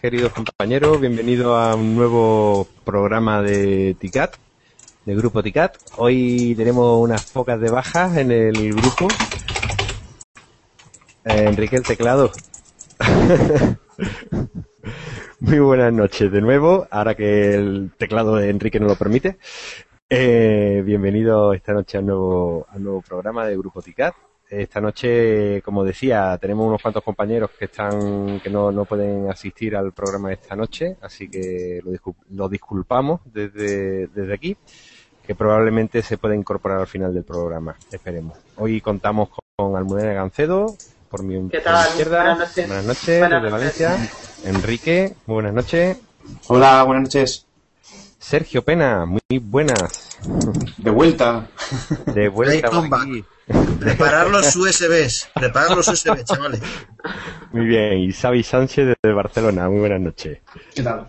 queridos compañeros. Bienvenido a un nuevo programa de TICAT, del grupo TICAT. Hoy tenemos unas pocas de bajas en el grupo. Eh, Enrique el teclado. Muy buenas noches de nuevo, ahora que el teclado de Enrique no lo permite. Eh, bienvenido esta noche al nuevo, al nuevo programa de Grupo TICAT. Esta noche, como decía, tenemos unos cuantos compañeros que están que no, no pueden asistir al programa esta noche, así que lo, lo disculpamos desde, desde aquí, que probablemente se pueda incorporar al final del programa, esperemos. Hoy contamos con Almudena Gancedo, por mi, izquierda. Buenas noches, buenas noches desde Valencia. Enrique, muy buenas noches. Hola, buenas noches. Sergio Pena, muy buenas. De vuelta. De vuelta. Preparar los USBs, preparar los USBs, chavales. Muy bien, y Xavi Sánchez desde Barcelona, muy buenas noches. ¿Qué tal?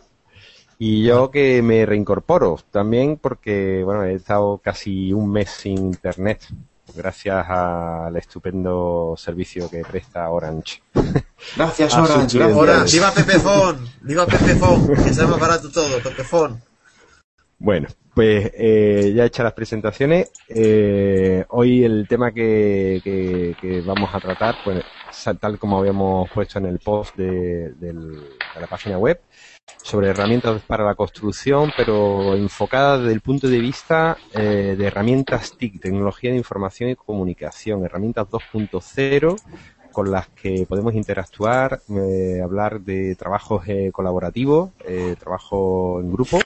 Y yo que me reincorporo también porque, bueno, he estado casi un mes sin internet gracias al estupendo servicio que presta Orange. Gracias, Orange. Gracias. ¡Viva Pepefon! ¡Viva Pepefon! Que sea más barato todo, Pepefon. Bueno, pues eh, ya hechas las presentaciones, eh, hoy el tema que, que, vamos a tratar, pues tal como habíamos puesto en el post de, la página web, sobre herramientas para la construcción, pero enfocada desde el punto de vista eh, de herramientas TIC, tecnología de información y comunicación, herramientas 2.0 con las que podemos interactuar, hablar de trabajos colaborativos, trabajo en grupo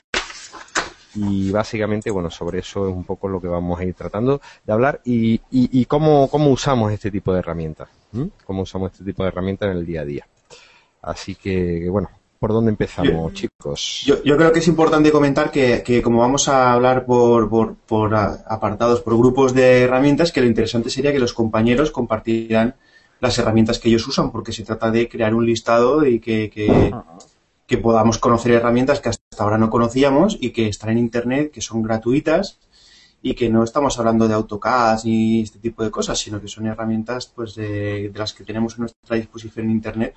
y básicamente, bueno, sobre eso es un poco lo que vamos a ir tratando de hablar y, y, cómo, cómo usamos este tipo de herramientas, cómo usamos este tipo de herramientas en el día a día. Así que, bueno, ¿por dónde empezamos, chicos? Yo, yo, creo que es importante comentar que, que como vamos a hablar por, por, por, apartados, por grupos de herramientas, que lo interesante sería que los compañeros compartieran las herramientas que ellos usan, porque se trata de crear un listado y que, que, que podamos conocer herramientas que hasta ahora no conocíamos y que están en Internet, que son gratuitas y que no estamos hablando de AutoCAD ni este tipo de cosas, sino que son herramientas pues de, las que tenemos a nuestra disposición en Internet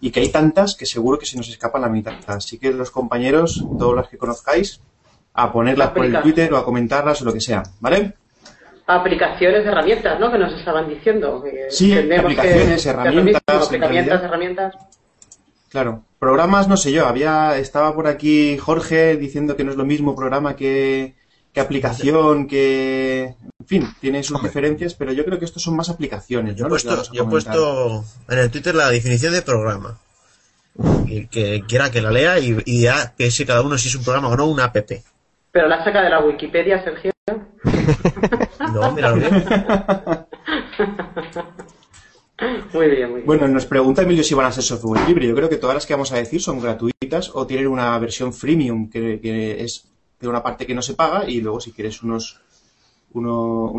y que hay tantas que seguro que se nos escapan la mitad. Así que los compañeros, todos los que conozcáis, a ponerlas por el Twitter o a comentarlas o lo que sea, ¿vale? Aplicaciones, herramientas, ¿no? Que nos estaban diciendo. sí, aplicaciones, herramientas. herramientas, herramientas. Claro. Programas, no sé yo, había, estaba por aquí Jorge diciendo que no es lo mismo programa que, aplicación, que, en fin, tiene sus diferencias, pero yo creo que estos son más aplicaciones. Yo, he puesto, yo he puesto en el Twitter la definición de programa. Y que quiera que la lea y, ya que si cada uno si es un programa o no, una app. Pero la saca de la Wikipedia, Sergio. no, míralo bien. Muy bien, muy bien. Bueno, nos pregunta Emilio si van a ser software libre. Yo creo que todas las que vamos a decir son gratuitas o tienen una versión freemium que, es de una parte que no se paga y luego si quieres unos, uno,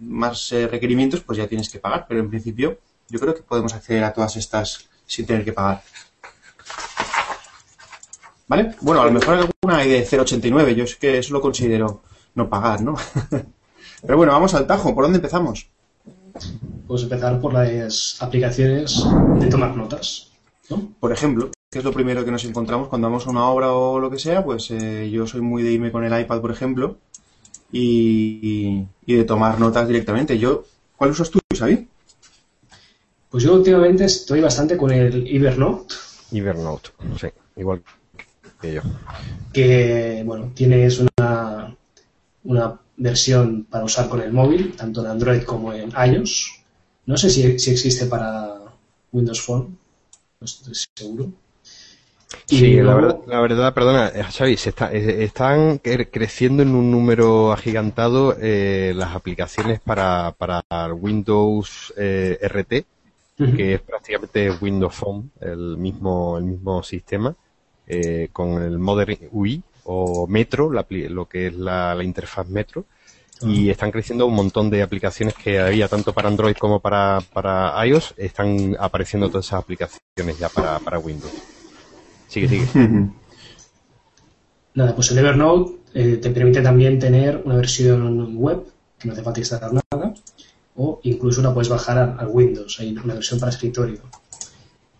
más eh, requerimientos pues ya tienes que pagar. Pero en principio yo creo que podemos acceder a todas estas sin tener que pagar. ¿Vale? Bueno, a lo mejor alguna hay de 0,89. Yo es que eso lo considero no pagar, ¿no? Pero bueno, vamos al tajo. ¿Por dónde empezamos? Puedes empezar por las aplicaciones de tomar notas. ¿no? Por ejemplo, ¿qué es lo primero que nos encontramos cuando vamos a una obra o lo que sea? Pues eh, yo soy muy de irme con el iPad, por ejemplo, y, de tomar notas directamente. Yo, ¿Cuál usas tú, Xavi? Pues yo últimamente estoy bastante con el Evernote. Evernote, sí, igual que yo. Que, bueno, tienes una, una versión para usar con el móvil, tanto en Android como en iOS. No sé si, existe para Windows Phone, no estoy seguro. sí, la, verdad, perdona, eh, Xavi, se eh, están creciendo en un número agigantado eh, las aplicaciones para, para Windows RT, que es prácticamente Windows Phone, el mismo, el mismo sistema, con el Modern UI, o Metro, lo que es la, interfaz Metro, y están creciendo un montón de aplicaciones que había tanto para Android como para, para iOS, están apareciendo todas esas aplicaciones ya para, para Windows. Sigue, sigue. Nada, pues el Evernote eh, te permite también tener una versión web, que no hace falta instalar nada, o incluso la puedes bajar al Windows, hay una versión para escritorio.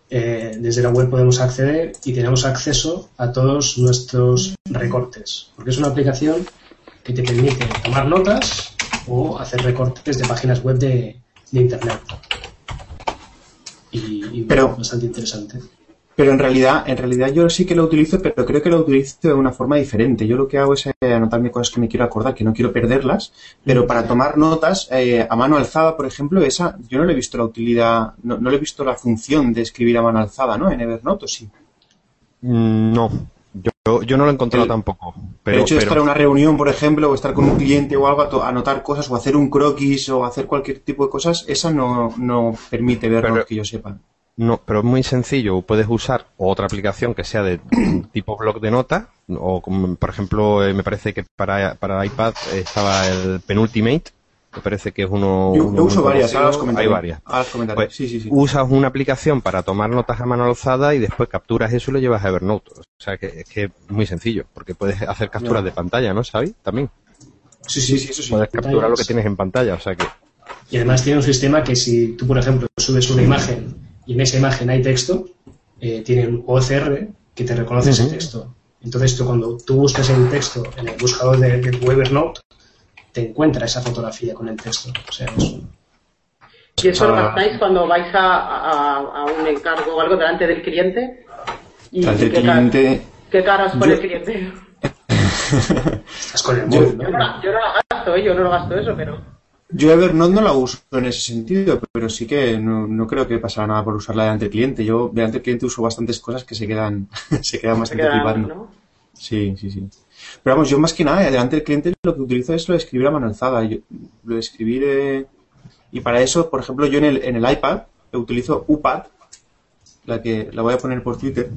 Eh, desde la web podemos acceder y tenemos acceso a todos nuestros recortes, porque es una aplicación que te permite tomar notas o hacer recortes de páginas web de, de Internet. Y, y Pero- bastante interesante. Pero en realidad, en realidad yo sí que lo utilizo, pero creo que lo utilizo de una forma diferente. Yo lo que hago es eh, anotarme cosas que me quiero acordar, que no quiero perderlas, pero para tomar notas eh, a mano alzada, por ejemplo, esa yo no le he visto la utilidad, no, no le he visto la función de escribir a mano alzada, ¿no? En Evernote, ¿o sí. Mm, No, yo, yo no lo he encontrado El- tampoco. el hecho de pero- estar en una reunión, por ejemplo, o estar con un cliente o algo, anotar cosas, o hacer un croquis, o hacer cualquier tipo de cosas, esa no, no permite Evernote Pero- que yo sepa. No, pero es muy sencillo. Puedes usar otra aplicación que sea de tipo blog de notas, o como, por ejemplo, eh, me parece que para, para iPad estaba el Penultimate, me parece que es uno. Yo, uno yo uso varias, ahora comentaré. Hay varias. Ahora las comentaré. Pues, sí, sí, sí. Usas una aplicación para tomar notas a mano alzada y después capturas eso y lo llevas a Evernote. O sea que es que es muy sencillo, porque puedes hacer capturas de pantalla, ¿no, ¿Sabes? También. Sí, sí, sí, eso sí. Puedes capturar lo que tienes en pantalla, o sea que. Y además tiene un sistema que si tú, por ejemplo, subes una imagen y en esa imagen hay texto, eh, tiene un OCR que te reconoce ese texto. Entonces tú cuando tú buscas el texto en el buscador de, de tu Evernote, te encuentra esa fotografía con el texto. O sea, es un- ¿Y eso lo Ah. gastáis cuando vais a, a- a un encargo o algo delante del cliente? ¿Y Delante del qué, cliente- qué caras pone Yo- el cliente? estás con el Yo- móvil, Yo no, yo no la gasto, ¿eh? yo no lo gasto eso, pero... Yo Evernote no la uso en ese sentido, pero sí que no, no creo que pasara nada por usarla delante del cliente. Yo delante del cliente uso bastantes cosas que se quedan, se quedan Se bastante flipando. ¿no? Sí, sí, sí. Pero vamos, yo más que nada, delante del cliente lo que utilizo es lo de escribir a mano alzada. Yo- lo de escribir... eh, y para eso, por ejemplo, yo en el, en el iPad utilizo UPAD, la que la voy a poner por Twitter.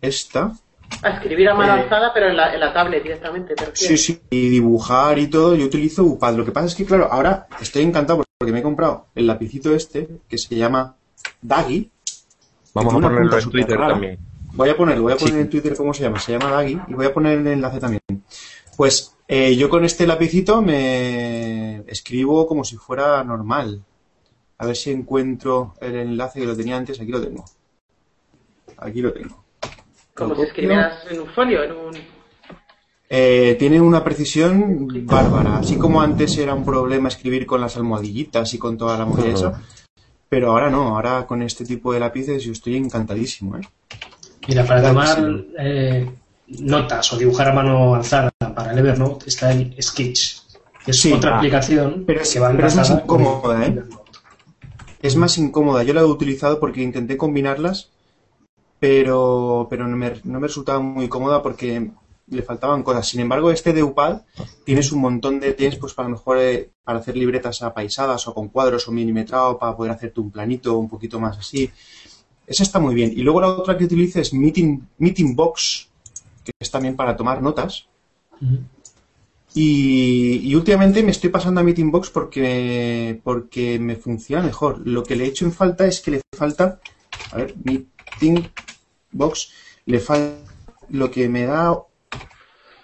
Esta. A escribir a mano Eh. alzada, pero en la, en la tablet directamente. ¿te Sí, sí, y dibujar y todo, yo utilizo UPAD. Lo que pasa es que, claro, ahora estoy encantado porque me he comprado el lapicito este que se llama Daggy. Vamos a ponerlo en Twitter también. Voy a ponerlo, voy a poner Sí. en Twitter cómo se llama. Se llama Daggy y voy a poner el enlace también. Pues eh, yo con este lapicito me escribo como si fuera normal. A ver si encuentro el enlace que lo tenía antes. Aquí lo tengo. Aquí lo tengo. Como si escribieras en un folio, en un... Eh, tiene una precisión bárbara. Así como antes era un problema escribir con las almohadillitas y con toda la movida esa. Pero ahora no, ahora con este tipo de lápices yo estoy encantadísimo. ¿eh? Mira, para tomar eh, notas o dibujar a mano alzada para el Evernote está el Sketch, que es Sí, otra ah, aplicación pero que va pero es más incómoda, ¿eh? Es más incómoda. Yo la he utilizado porque intenté combinarlas, pero, pero no, me, no me resultaba muy cómoda porque le faltaban cosas. Sin embargo, este de UPAD tienes un montón de tienes pues para mejor eh, para hacer libretas apaisadas o con cuadros o milimetrado para poder hacerte un planito un poquito más así. Esa está muy bien. Y luego la otra que utilizo es Meeting, Meeting Box, que es también para tomar notas. Y, y últimamente me estoy pasando a Meeting Box porque, porque me funciona mejor. Lo que le he hecho en falta es que le falta, a ver, Meeting Box, le falta lo que me da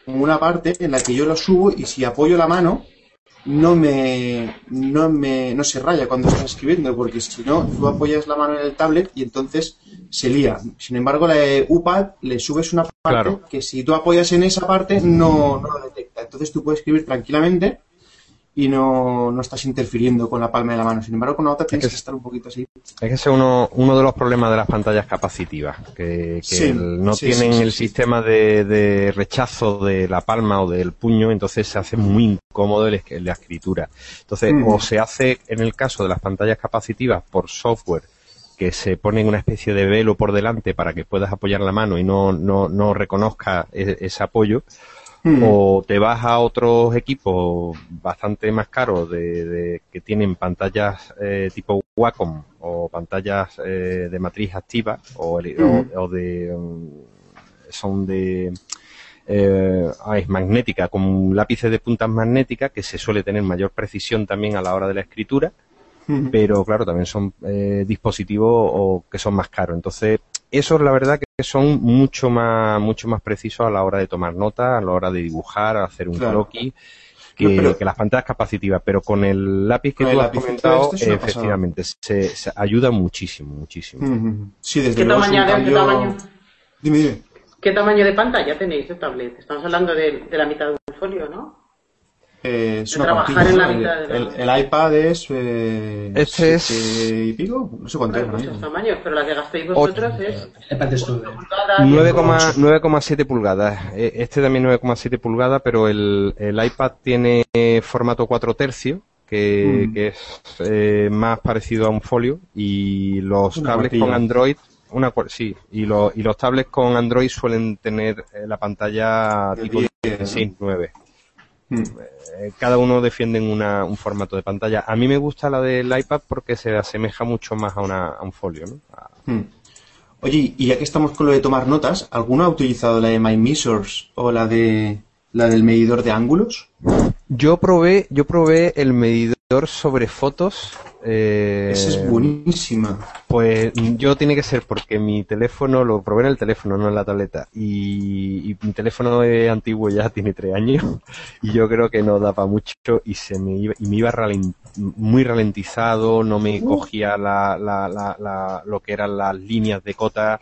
una parte en la que yo lo subo y si apoyo la mano no me no me no se raya cuando estás escribiendo porque si no tú apoyas la mano en el tablet y entonces se lía sin embargo la UPAD le subes una parte Claro. que si tú apoyas en esa parte no, no lo detecta entonces tú puedes escribir tranquilamente y no, no estás interfiriendo con la palma de la mano sin embargo con la otra tienes que que estar un poquito así Es que ese es uno, uno de los problemas de las pantallas capacitivas, que, que Sí, el- no sí, tienen sí, el sistema de, de rechazo de la palma o del puño, entonces se hace muy incómodo el la escritura. Entonces, Mm. o se hace, en el caso de las pantallas capacitivas, por software, que se pone una especie de velo por delante para que puedas apoyar la mano y no, no, no reconozca e- ese apoyo, Mm. o te vas a otros equipos bastante más caros de, de- que tienen pantallas eh, tipo Wacom o pantallas eh, de matriz activa o, el- o- o de mm, son de eh, ah, es magnética con lápices de puntas magnéticas que se suele tener mayor precisión también a la hora de la escritura Mm. pero claro, también son eh, dispositivos o que son más caros. Entonces, esos la verdad que son mucho más, mucho más precisos a la hora de tomar nota, a la hora de dibujar, a hacer un Claro. croquis. que, No, pero- que las pantallas capacitivas, pero con el lápiz que tú el has comentado, este es efectivamente, se, se ayuda muchísimo, muchísimo. Mm, Sí, desde ¿Qué tamaño, de- qué cambio- tamaño? Dime, dime. ¿Qué tamaño de pantalla tenéis de tablet? Estamos hablando de, de la mitad de un folio, ¿no? Eh, es De una trabajar pantalla, en la ¿no? mitad de la- el, el iPad es... Eh, Este es- y pico? No sé cuánto es. tamaños, pero las que gastéis vosotros es El iPad es 9. pulgadas, 9,- 9,7 pulgadas. Eh, Este también 9,7 pulgadas, pero el, el iPad tiene eh, formato 4 tercios, que, Mm. que es eh, más parecido a un folio, y los Una tablets cuartilla. con Android, una sí, y, lo- y los tablets con Android suelen tener eh, la pantalla tipo 10, ¿no? sí, 9. Mm. Eh, Cada uno defiende una- un formato de pantalla. A mí me gusta la del iPad porque se asemeja mucho más a, una, a un folio, ¿no? A- Hmm. Oye, y ya que estamos con lo de tomar notas, ¿alguno ha utilizado la de My Measures o la de la del medidor de ángulos? Yo probé, yo probé el medidor sobre fotos. eh, Esa es buenísima. Pues yo tiene que ser porque mi teléfono lo probé en el teléfono, no en la tableta. Y, y mi teléfono es antiguo ya, tiene tres años. Y yo creo que no daba mucho y se me iba, y me iba ralen- muy ralentizado, no me cogía la, la, la, la- lo que eran las líneas de cota.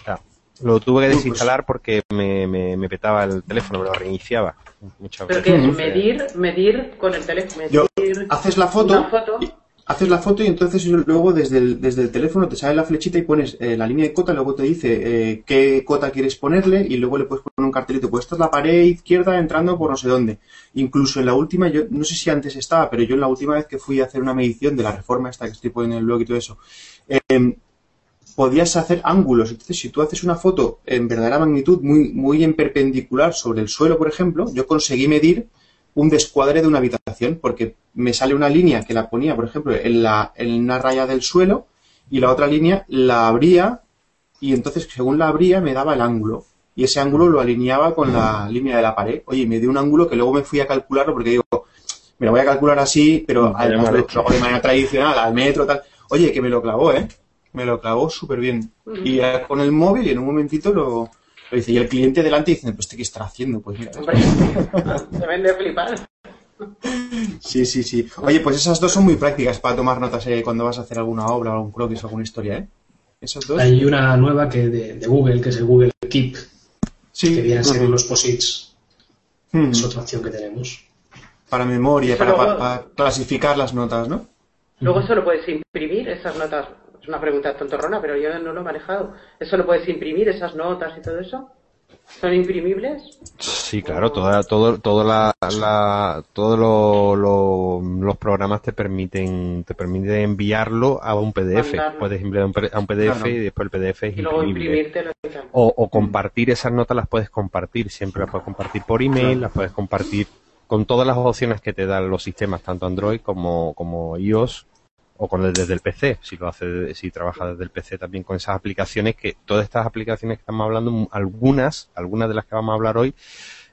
O sea, lo tuve que pues- desinstalar porque me, me, me petaba el teléfono, me lo reiniciaba. Muchas Pero veces. que es Ujú. medir, medir con el teléfono. Yo- Haces la foto, y- haces la foto y entonces luego desde el, desde el teléfono te sale la flechita y pones eh, la línea de cota, luego te dice eh, qué cota quieres ponerle y luego le puedes poner un cartelito, pues esta es la pared izquierda entrando por no sé dónde. Incluso en la última, yo no sé si antes estaba, pero yo en la última vez que fui a hacer una medición de la reforma esta que estoy poniendo en el blog y todo eso, eh, podías hacer ángulos. Entonces, si tú haces una foto en verdadera magnitud, muy, muy en perpendicular sobre el suelo, por ejemplo, yo conseguí medir un descuadre de una habitación, porque me sale una línea que la ponía, por ejemplo, en, la, en una raya del suelo, y la otra línea la abría, y entonces, según la abría, me daba el ángulo. Y ese ángulo lo alineaba con la línea de la pared. Oye, me dio un ángulo que luego me fui a calcularlo, porque digo, me lo voy a calcular así, pero hecho. lo hago de manera tradicional, al metro, tal. Oye, que me lo clavó, ¿eh? Me lo clavó súper bien. Y ya con el móvil y en un momentito lo, lo hice. Y el cliente delante dice, pues, ¿este qué está haciendo? Pues mira. Hombre, deben de flipar. Sí, sí, sí. Oye, pues esas dos son muy prácticas para tomar notas eh, cuando vas a hacer alguna obra o algún croquis o alguna historia, ¿eh? Esas dos. Hay una nueva que de, de Google, que es el Google Keep, Sí. que viene a ser los posits. Mm. Es otra opción que tenemos. Para memoria, para, luego- para- para clasificar las notas, ¿no? Luego eso lo puedes imprimir, esas notas. Es una pregunta tontorrona, pero yo no lo he manejado. ¿Eso lo puedes imprimir, esas notas y todo eso? ¿Son imprimibles? Sí, claro, toda, todo, todo la, la, todos lo- lo- los programas te permiten, te permiten enviarlo a un PDF. Mandarlo. Puedes enviar a un PDF Claro. y después el PDF es Y luego imprimible. o compartir esas notas las puedes compartir, siempre las puedes compartir por email, las puedes compartir con todas las opciones que te dan los sistemas, tanto Android como, como iOS o con el, desde el PC, si lo hace, si trabaja desde el PC también con esas aplicaciones que todas estas aplicaciones que estamos hablando, algunas, algunas de las que vamos a hablar hoy,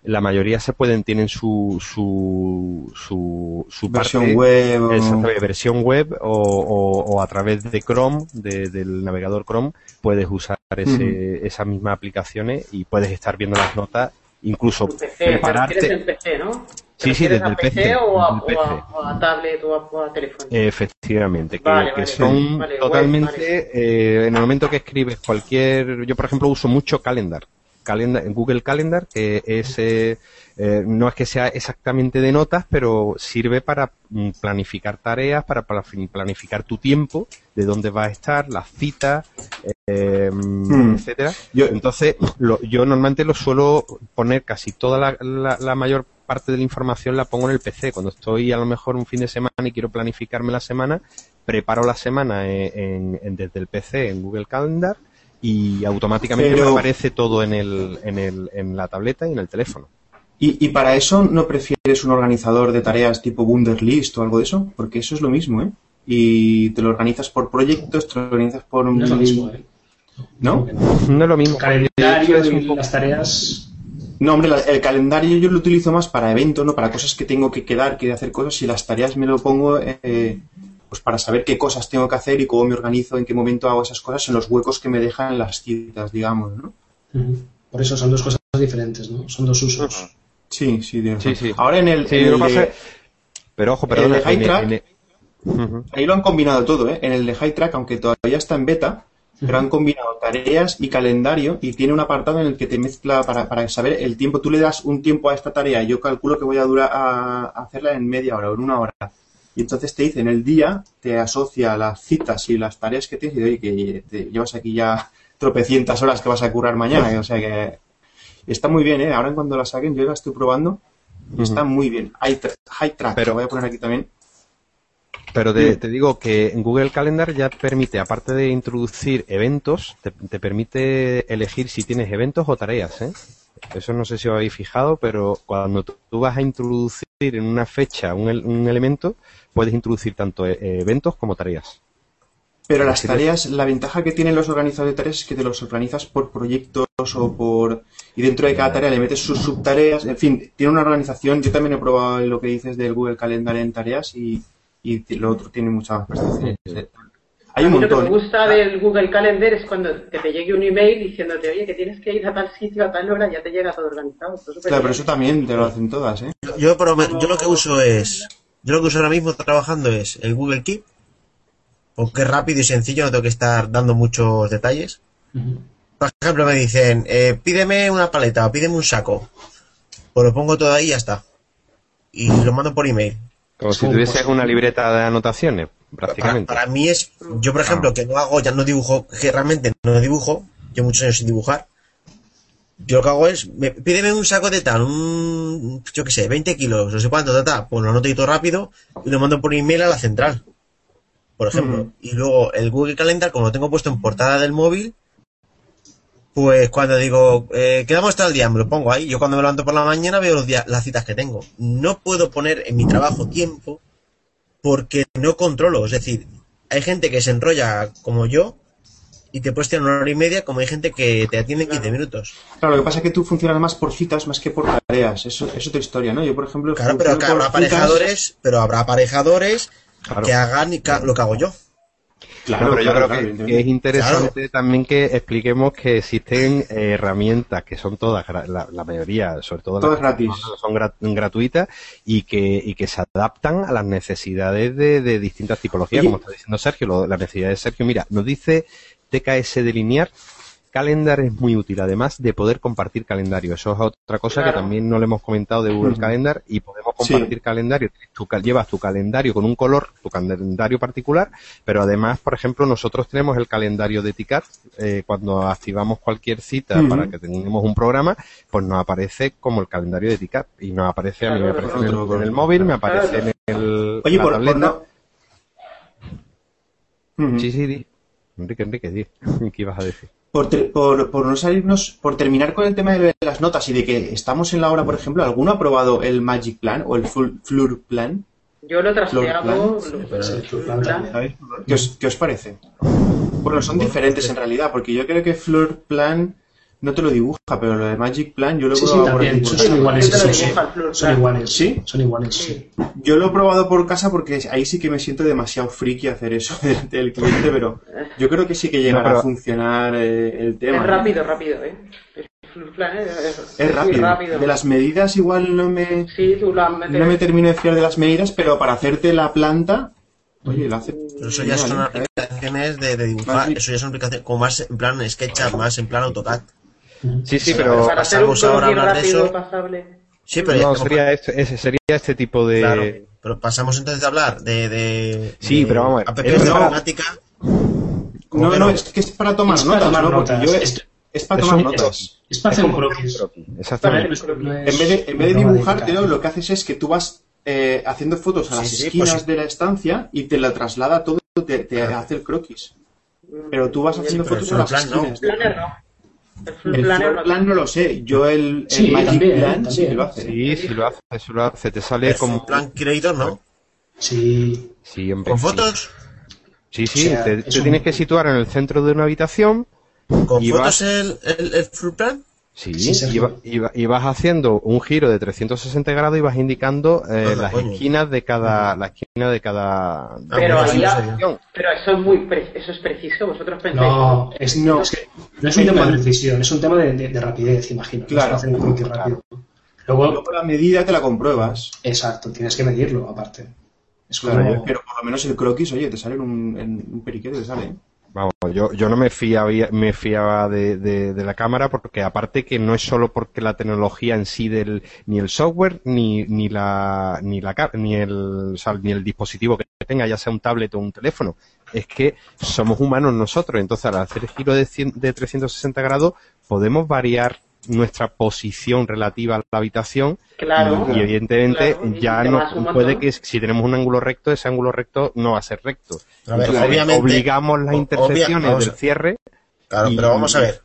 la mayoría se pueden, tienen su, su, su, su Versión parte- web. o- versión web o, o- o a través de Chrome, de- del navegador Chrome, puedes usar ese, esas mismas aplicaciones y puedes estar viendo las notas, incluso PC, prepararte. tienes el PC, ¿no? ¿Te Sí, sí, desde a el PC, PC o a, el o a- PC. o a tablet o a, o a teléfono. Efectivamente, que, Vale, que vale, son vale, totalmente, eh, en el momento que escribes cualquier, yo por ejemplo uso mucho Calendar, Calendar en Google Calendar, que es, eh, eh, no es que sea exactamente de notas, pero sirve para mm, planificar tareas, para pla- planificar tu tiempo, de dónde vas a estar, las citas, eh, Hmm. etcétera. Yo- Entonces, lo- yo normalmente lo suelo poner casi toda la, la- la mayor parte de la información la pongo en el PC. Cuando estoy a lo mejor un fin de semana y quiero planificarme la semana, preparo la semana en, en- en- desde el PC en Google Calendar y automáticamente Pero- me aparece todo en, el, en, el, en la tableta y en el teléfono. ¿Y, y para eso no prefieres un organizador de tareas tipo Wunderlist o algo de eso? Porque eso es lo mismo, ¿eh? Y te lo organizas por proyectos, te lo organizas por... No es lo mismo, ¿eh? ¿No? No. No es lo mismo. Calendario es un y poco- las tareas. No, hombre, la- el calendario yo lo utilizo más para eventos, ¿no? Para cosas que tengo que quedar, que hacer cosas y las tareas me lo pongo eh, pues para saber qué cosas tengo que hacer y cómo me organizo, en qué momento hago esas cosas en los huecos que me dejan las citas, digamos, ¿no? Por eso son dos cosas diferentes, ¿no? Son dos usos. Sí, sí, tienes Sí, sí. Ahora en el, Sí, en el de- Pero ojo, en perdón. el de High Track- ahí lo han combinado todo, ¿eh? En el de High Track, aunque todavía está en beta, pero han combinado tareas y calendario y tiene un apartado en el que te mezcla para, para saber el tiempo. Tú le das un tiempo a esta tarea y yo calculo que voy a durar a, a hacerla en media hora o en una hora. Y entonces te dice en el día, te asocia las citas y las tareas que tienes y oye, que te llevas aquí ya tropecientas horas que vas a curar mañana. O sea que está muy bien, ¿eh? Ahora en cuando la saquen, yo la estoy probando y está muy bien. High, Tra- High Track, Pero- lo voy a poner aquí también. Pero te, digo que Google Calendar ya permite, aparte de introducir eventos, te, te permite elegir si tienes eventos o tareas, ¿eh? Eso no sé si os habéis fijado, pero cuando tú, vas a introducir en una fecha un, el- un elemento, puedes introducir tanto eh, eventos como tareas. Pero las tareas, la ventaja que tienen los organizadores de tareas es que te los organizas por proyectos o por... Y dentro de cada tarea le metes sus subtareas. En fin, tiene una organización. Yo también he probado lo que dices del Google Calendar en tareas y, y lo otro tiene muchas más prestaciones. Hay a un mí lo que me montón. gusta del Google Calendar es cuando que te llegue un email diciéndote, oye, que tienes que ir a tal sitio a tal hora, ya te llega todo organizado. Claro, pero eso también te lo hacen todas, ¿eh? Yo, men- yo lo que uso es. Yo lo que uso ahora mismo trabajando es el Google Keep. Porque es rápido y sencillo, no tengo que estar dando muchos detalles. Por ejemplo, me dicen, eh, pídeme una paleta o pídeme un saco. Pues lo pongo todo ahí y ya está. Y lo mando por email. Como si tuvieses una libreta de anotaciones, Para, prácticamente. para mí es, yo por ejemplo, que no hago, ya no dibujo, que realmente no dibujo, yo muchos años sin dibujar. Yo lo que hago es, me- pídeme un saco de tal, un, yo qué sé, 20 kilos, no sé cuánto, tal, tal, pues lo anoto ahí todo rápido y lo mando por email a la central, por ejemplo. Ujú. Y luego el Google Calendar, como lo tengo puesto en portada del móvil, pues cuando digo, eh, quedamos tal día, me lo pongo ahí. Yo cuando me levanto por la mañana veo los días, las citas que tengo. No puedo poner en mi trabajo tiempo porque no controlo. Es decir, hay gente que se enrolla como yo y te puedes tirar una hora y media, como hay gente que te atiende en 15 minutos. Claro, lo que pasa es que tú funcionas más por citas más que por tareas. Eso es otra historia, ¿no? Yo, por ejemplo, Claro, pero que habrá citas- aparejadores, pero habrá aparejadores Claro. que hagan lo que hago yo. Claro, pero yo claro, creo claro, que- es interesante también que expliquemos que existen eh, herramientas que son todas, la, la mayoría, sobre todo Todas las gratis. son gra- gratuitas y que, y que se adaptan a las necesidades de, de distintas tipologías, Oye. como está diciendo Sergio, lo- la necesidad de Sergio. Mira, nos dice TKS delinear, Calendar es muy útil, además de poder compartir calendario. Eso es otra cosa que también no le hemos comentado de Google. Calendar y podemos Sí. compartir calendario. Tú llevas tu calendario con un color, tu calendario particular, pero además, por ejemplo, nosotros tenemos el calendario de Ticat. eh, cuando activamos cualquier cita para que tengamos un programa, pues nos aparece como el calendario de Ticat. Y nos aparece, a mí me aparece en el, en el móvil, me Claro. aparece en el, Oye, la por. Sí, sí, di. Enrique, Enrique, di. ¿Qué ibas a decir? Por, ter- por, por no salirnos, por terminar con el tema de las notas y de que estamos en la hora, por ejemplo, ¿alguno ha probado el Magic Plan o el Full Flur Plan? Yo lo Floor trasteado. ¿Qué os, qué os parece? Bueno, son diferentes en realidad, porque yo creo que Floor Plan no te lo dibuja, pero lo de Magic Plan yo lo he Sí, sí, probado por también. aquí Son, iguales. Sí. Son iguales. Sí. Son iguales, sí. Yo lo he probado por casa porque ahí sí que me siento demasiado friki hacer eso delante del cliente, pero yo creo que sí que llegará No, a funcionar eh, el tema. Es rápido, rápido, ¿eh? El floor plan es, rápido. rápido. De las medidas igual no me, Sí, tú lo metes. no me termino de fiar de las medidas, pero para hacerte la planta, oye, lo hace. Pero eso ya son aplicaciones de, de dibujar, eso ya son aplicaciones como más en plan SketchUp, más en plan AutoCAD. Sí, sí, Sí, pero Para hacer un pasamos ahora a croquis hablar de rápido, eso. pasable. Sí, pero no, sería este, ese sería este tipo de... Claro, pero pasamos entonces de hablar de, de Sí, de pero vamos a ver, de no- matemática. ¿Cómo No, que no, es que es para tomar Es para notas, tomar ¿no? Porque notas. yo- Es- es para es tomar un- notas. Es para hacer un croquis. Exactamente. No no En vez de, en vez de dibujártelo, lo que haces es que tú vas eh, haciendo fotos a Sí, las sí, esquinas pues sí. de la estancia y te la traslada todo, te, te hace el croquis. Pero tú vas haciendo pero fotos a las plan no. esquinas. Planner no. El floor El floor no. plan no lo sé. Yo el, el Sí, Magic también, Plan también. sí lo hace. Sí, sí lo hace, sí lo hace. Te sale Es como... plan creator, ¿no? Sí. Sí, hombre, Con fotos, Sí, sí, O sea, te, te un- tienes que situar en el centro de una habitación. con Y fotos vas- el, el, el full plan. Sí, Sí, y, va- y va- y vas haciendo un giro de 360 grados y vas indicando eh, las coño. esquinas de cada, la esquina de cada. de Pero ya- habitación. Pero eso es muy pre- eso es preciso, vosotros pensáis. No, es, No. es que no es un tema de precisión, es un tema de, de- de rapidez, imagino. Claro. Un croquis rápido. Luego, Luego la medida te la compruebas. exacto, tienes que medirlo aparte. Es como- Claro, pero por lo menos el croquis, oye, te sale en un, en un periquete, te sale. Vamos, yo, yo no me fiaba, me fiaba de, de- la cámara porque aparte que no es solo porque la tecnología en sí del, ni el software, ni, ni la, ni la, ni el, o ni el dispositivo que tenga, ya sea un tablet o un teléfono, es que somos humanos nosotros, entonces al hacer el giro de, 100 de 360 grados podemos variar nuestra posición relativa a la habitación Claro. y evidentemente Claro, y ya no puede que si tenemos un ángulo recto ese ángulo recto no va a ser recto A ver, Entonces, obviamente- obligamos las intersecciones obvia- del a- cierre Claro, Y- pero vamos a ver.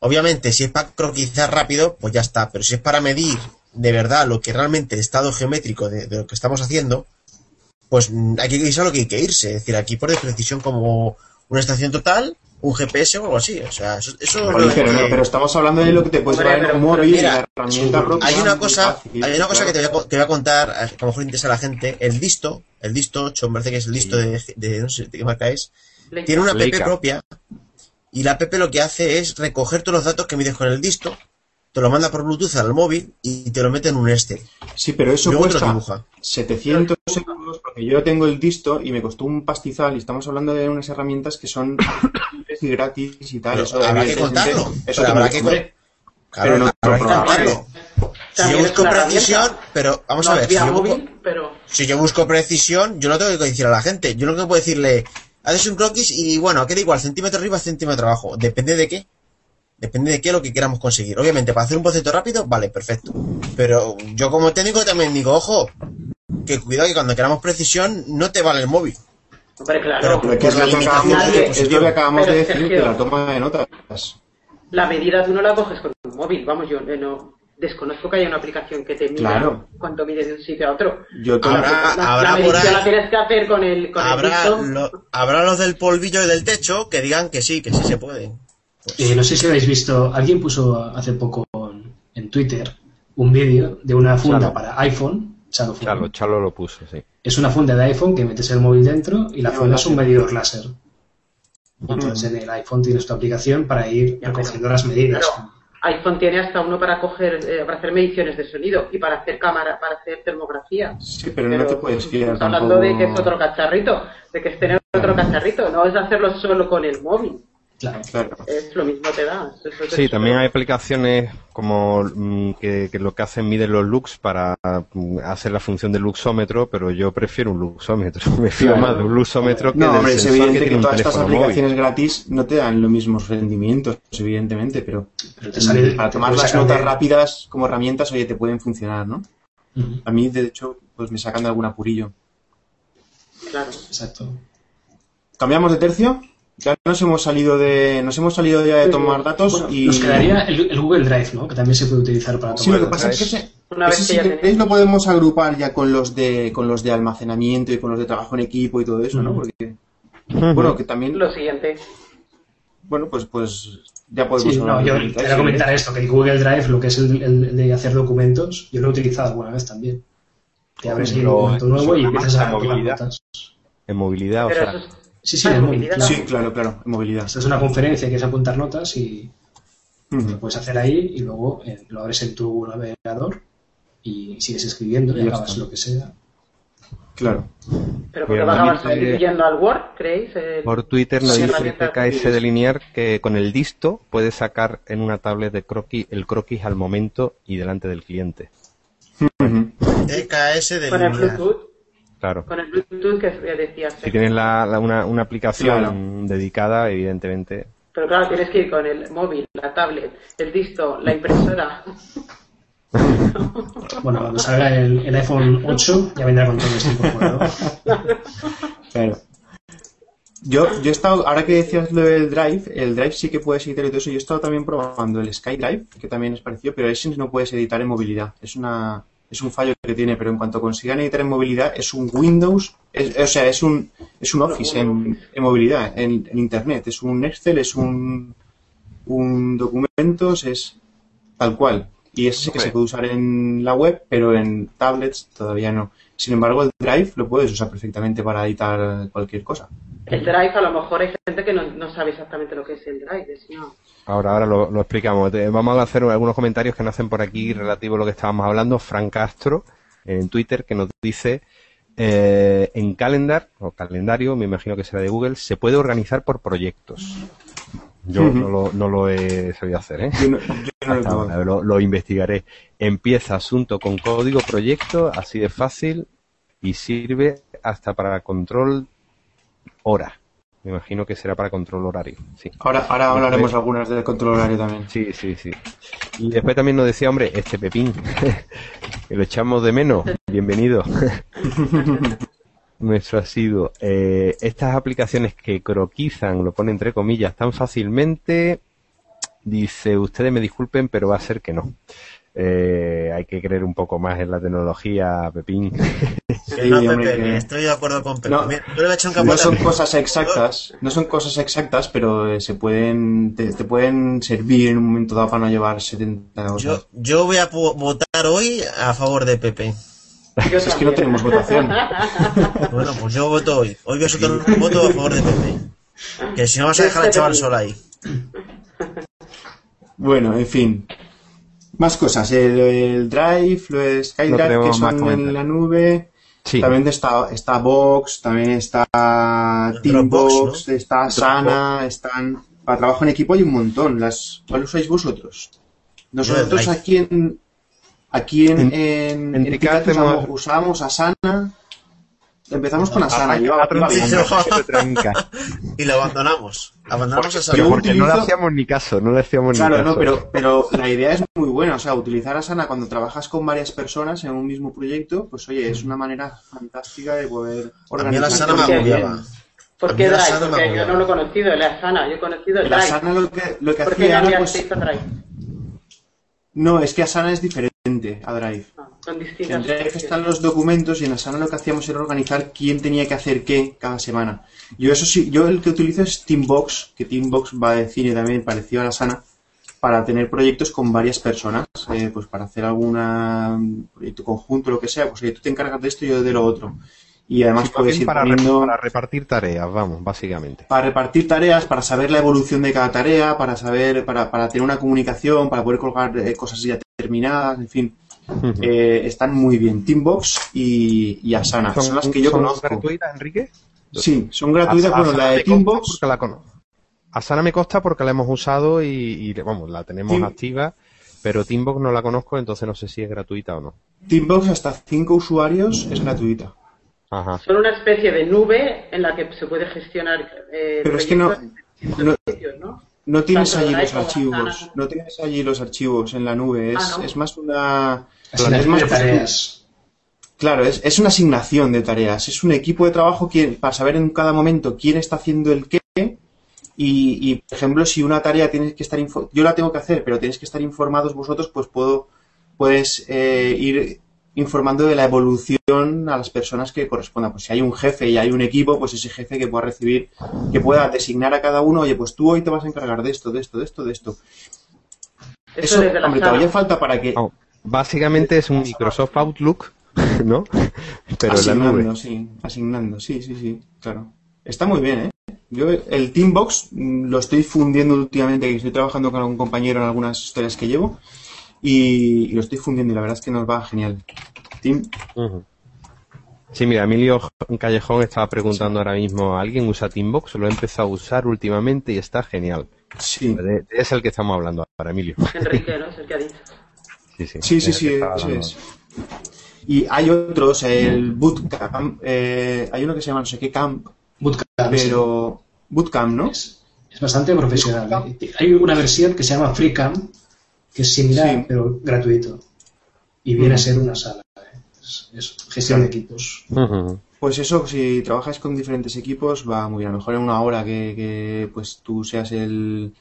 Obviamente, si es para croquizar rápido, pues ya está. Pero si es para medir de verdad lo que realmente el estado geométrico de, de lo que estamos haciendo, pues hay que irse a lo que hay que irse. Es decir, aquí por precisión como una estación total, un GPS o algo así. O sea, eso, eso Oye, pero, no, que- pero estamos hablando de lo que te puedes llevar en móvil, mira, la herramienta propia, hay una cosa, fácil, hay una cosa que te voy, a, te voy a contar, a lo mejor interesa a la gente. El Disto, el Disto 8, me parece que es el Disto de, de- no sé de qué marca es, Leica. tiene una app Leica. propia y la app lo que hace es recoger todos los datos que mides con el Disto, te lo manda por Bluetooth al móvil y te lo mete en un Excel. Sí, pero eso Luego cuesta dibuja. 700 euros porque yo tengo el disto y me costó un pastizal y estamos hablando de unas herramientas que son y gratis y tal. Pero eso habrá que contarlo. Eso pero te habrá que, hombre, claro, pero no habrá que contarlo. Si yo busco precisión, pero vamos No a ver, si vía yo busco, móvil, pero si yo busco precisión, yo no tengo que decir a la gente. Yo lo que puedo decirle, haces un croquis y bueno, queda igual, centímetro arriba, centímetro abajo. Depende de qué. Depende de qué lo que queramos conseguir. Obviamente, para hacer un boceto rápido, vale, perfecto. Pero yo como técnico también digo, ojo, que cuidado que cuando queramos precisión no te vale el móvil. hombre, Pero claro. Pero que es, la que acabamos de, es lo que acabamos de decir Sergio, de la toma de notas. La medida tú no la coges con un móvil, vamos, yo eh, no desconozco que haya una aplicación que te mida Claro. cuánto mide de un sitio a otro. Yo Habrá- la, habrá la por medición ahí- la tienes que hacer con el con Habrá, el lo- habrá los del polvillo y del techo que digan que sí, que sí se puede. Pues, Eh, no sé si habéis visto, alguien puso hace poco en, en Twitter un vídeo de una funda Chalo. para iPhone. Chalo. Chalo, Chalo lo puso, sí. Es una funda de iPhone que metes el móvil dentro y la funda es un medidor láser. Entonces en el iPhone tienes tu aplicación para ir Ya, recogiendo las medidas. IPhone tiene hasta uno para coger, eh, para hacer mediciones de sonido y para hacer cámara, para hacer termografía. Sí, pero no te puedes fiar estamos hablando de que es otro cacharrito, de que es tener otro cacharrito, no es hacerlo solo con el móvil. Claro. Claro. Es lo mismo te da. Sí, también hay aplicaciones como mm, que, que lo que hacen miden los lux para mm, hacer la función del luxómetro, pero yo prefiero un luxómetro. Me fío Claro. más de un luxómetro que No, del hombre, es evidente que todas estas aplicaciones móvil. gratis no te dan los mismos rendimientos, evidentemente, pero, Pero te sale- para tomar las sacar notas de- rápidas como herramientas, oye, te pueden funcionar, ¿no? A mí, de hecho, pues me sacan de algún apurillo. Claro. Exacto. ¿Cambiamos de tercio? Ya nos hemos salido de, nos hemos salido ya de Sí. tomar datos Bueno, y Nos quedaría el, el Google Drive, ¿no? Que también se puede utilizar para Sí, tomar lo que pasa es que ese, Una vez si queréis lo podemos agrupar ya con los de con los de almacenamiento y con los de trabajo en equipo y todo eso, ¿no? Porque bueno, que también Lo siguiente. bueno, pues pues ya podemos Sí, no, yo de Google Drive, quería comentar esto, que el Google Drive, lo que es el, el de hacer documentos, yo lo he utilizado alguna vez también. Te abres un documento nuevo y empiezas a movilidad. notas. En movilidad, o sea, Sí, sí, Ah, en movilidad. claro. Sí, claro, claro, en movilidad. Esta es una conferencia, quieres apuntar notas y lo puedes hacer ahí y luego eh, lo abres en tu navegador y sigues escribiendo y, Y ya acabas está. lo que sea. Claro. Pero porque vas a también avanzar te- yendo al Word, ¿creéis? El- por Twitter nos Sí, dice. TKS de Linear que con el disto puedes sacar en una tablet de croquis el croquis al momento y delante del cliente. TKS lineal. Bluetooth, Claro. con el Bluetooth que decías. Si tienes la, la- una, una aplicación Claro. dedicada, evidentemente. Pero claro, tienes que ir con el móvil, la tablet, el disco, la impresora. Bueno, cuando salga el, el iPhone 8 ya vendrá con todo esto incorporado. Claro. Yo, yo he estado, ahora que decías lo del Drive, el Drive sí que puedes editar y todo eso. Yo he estado también probando el SkyDrive, que también es parecido, pero ese no puedes editar en movilidad. Es una, es un fallo que tiene, pero en cuanto consigan editar en movilidad, es un Windows, es- o sea, es un, es un Office en, en movilidad, en, en Internet. Es un Excel, es un, un documentos, es tal cual. Y ese sí que se puede usar en la web, pero en tablets todavía no. Sin embargo, el Drive lo puedes usar perfectamente para editar cualquier cosa. El Drive, a lo mejor hay gente que no, no sabe exactamente lo que es el Drive. es, no. Ahora, ahora lo, lo explicamos. Te- Vamos a hacer algunos comentarios que nos hacen por aquí relativo a lo que estábamos hablando. Frank Castro, en Twitter, que nos dice, eh, en Calendar, o calendario, me imagino que será de Google, se puede organizar por proyectos. Yo no, lo, no lo he sabido hacer, ¿eh? Yo no, yo no ahora, lo investigaré. Empieza asunto con código proyecto, así de fácil, y sirve hasta para control hora. Me imagino que será para control horario, sí. Ahora, ahora hablaremos algunas del control horario también. Sí, sí, sí. Y después también nos decía, hombre, este Pepín, que lo echamos de menos. Bienvenido. Nuestro asiduo. Eh, estas aplicaciones que croquizan, lo pone entre comillas, tan fácilmente, dice, ustedes me disculpen, pero va a ser que no. Eh, hay que creer un poco más en la tecnología, Pepín. Sí, no, hombre, Pepe, que- estoy de acuerdo con Pepe. No. Mira, yo le he hecho un No capote a son cosas exactas, no son cosas exactas, pero eh, se pueden, te, te pueden servir en un momento dado para no llevar 70 cosas. Yo, yo voy a votar hoy a favor de Pepe. Es que no tenemos votación. Bueno, pues yo voto hoy. Hoy voy a soltar un voto a favor de Pepe. Que si no vas a dejar al chaval sola ahí. Bueno, en fin. Más cosas. El, el Drive, lo No SkyDrive, que son en la nube. Sí. También está, está Box, también está Teambox, ¿no? está Asana, están... Para trabajo en equipo hay un montón. Las, ¿Cuál usáis vosotros? Nosotros aquí en... Aquí en, En- en, en usamos, usábamos Asana. Empezamos con Asana. Yo. Y lo abandonamos. Abandonamos Pero Yo porque no le hacíamos ni caso, no le hacíamos Claro, ni caso. no, pero, pero la idea es muy buena. O sea, utilizar Asana cuando trabajas con varias personas en un mismo proyecto, pues oye, es una manera fantástica de poder A mí la organizar. Asana me Porque- agobiaba. ¿Por qué Drive? Asana Porque yo no lo he conocido, el Asana. Yo he conocido el Drive. Asana lo que, lo que ¿Por qué hacía era, pues, a Drive? no, es que Asana es diferente a Drive. No, son En distintas. Drive están los documentos y en Asana lo que hacíamos era organizar quién tenía que hacer qué cada semana. Yo eso sí, yo el que utilizo es Teambox, que Teambox va de cine también parecido a la Asana, para tener proyectos con varias personas, eh, pues para hacer algún proyecto conjunto, lo que sea, pues oye, tú te encargas de esto y yo de lo otro. Y además Sí, puedes ir para, poniendo... para repartir tareas, vamos, básicamente. para repartir tareas, para saber la evolución de cada tarea, para saber, para, para tener una comunicación, para poder colgar eh, cosas ya terminadas, en fin. Eh, están muy bien. Teambox y, y Asana. Son, las que yo son conozco. gratuitas, Enrique? Sí, son gratuitas. Bueno, la de Teambox, porque la conozco. Asana me consta porque la hemos usado y, y, vamos, la tenemos Team- activa, pero Teambox no la conozco, entonces no sé si es gratuita o no. Teambox hasta 5 usuarios es gratuita. Ajá. Son una especie de nube en la que se puede gestionar. Eh, Pero es que no- no- sitios, ¿no? No tienes Tanto allí los archivos. No tienes allí los archivos en la nube. Es, Ah, ¿no? es más una. Asignación más de tareas. Claro, es, es una asignación de tareas. Es un equipo de trabajo quien, para saber en cada momento quién está haciendo el qué. Y, y, por ejemplo, si una tarea tienes que estar. Yo la tengo que hacer, pero tenéis que estar informados vosotros, pues puedo. Puedes eh, ir informando de la evolución a las personas que correspondan. Pues si hay un jefe y hay un equipo, pues ese jefe que pueda recibir, que pueda designar a cada uno, oye, pues tú hoy te vas a encargar de esto, de esto, de esto, de esto. Eso, Eso, hombre, todavía falta para que. Básicamente es un Microsoft Outlook, ¿no? Pero en la asignando, nube. sí, asignando, sí, sí, sí, claro. Está muy bien, ¿eh? Yo el Teambox mm, lo estoy fundiendo últimamente, que estoy trabajando con un compañero en algunas historias que llevo y, y lo estoy fundiendo y la verdad es que nos va genial. Team. Sí, mira, Emilio Callejón estaba preguntando ahora mismo, ¿alguien usa Teambox? Lo he empezado a usar últimamente y está genial. sí, De- de- es el que estamos hablando ahora, Emilio. Enrique, ¿no? Es el que ha dicho. Sí, sí, sí, sí, es sí, eso. Y hay otros, el Bootcamp, eh, hay uno que se llama no sé qué camp, Bootcamp. pero Bootcamp, ¿no? Es, es bastante profesional. ¿eh? Hay una versión que se llama FreeCamp, que es similar, Sí. pero gratuito. Y viene a ser una sala. ¿eh? Es, es gestión de equipos. Pues eso, si trabajas con diferentes equipos, va muy bien. A lo mejor en una hora que, que, pues tú seas el,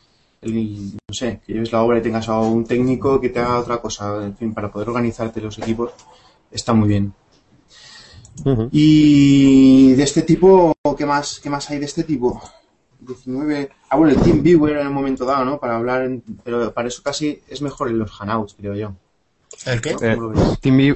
el, no sé, que lleves la obra y tengas a un técnico que te haga otra cosa, en fin, para poder organizarte los equipos, está muy bien. Y de este tipo, ¿qué más, qué más hay de este tipo? 19. Ah, bueno, el TeamViewer en un momento dado, ¿no? Para hablar, en- pero para eso casi es mejor en los Hangouts, creo yo. ¿El qué? Eh,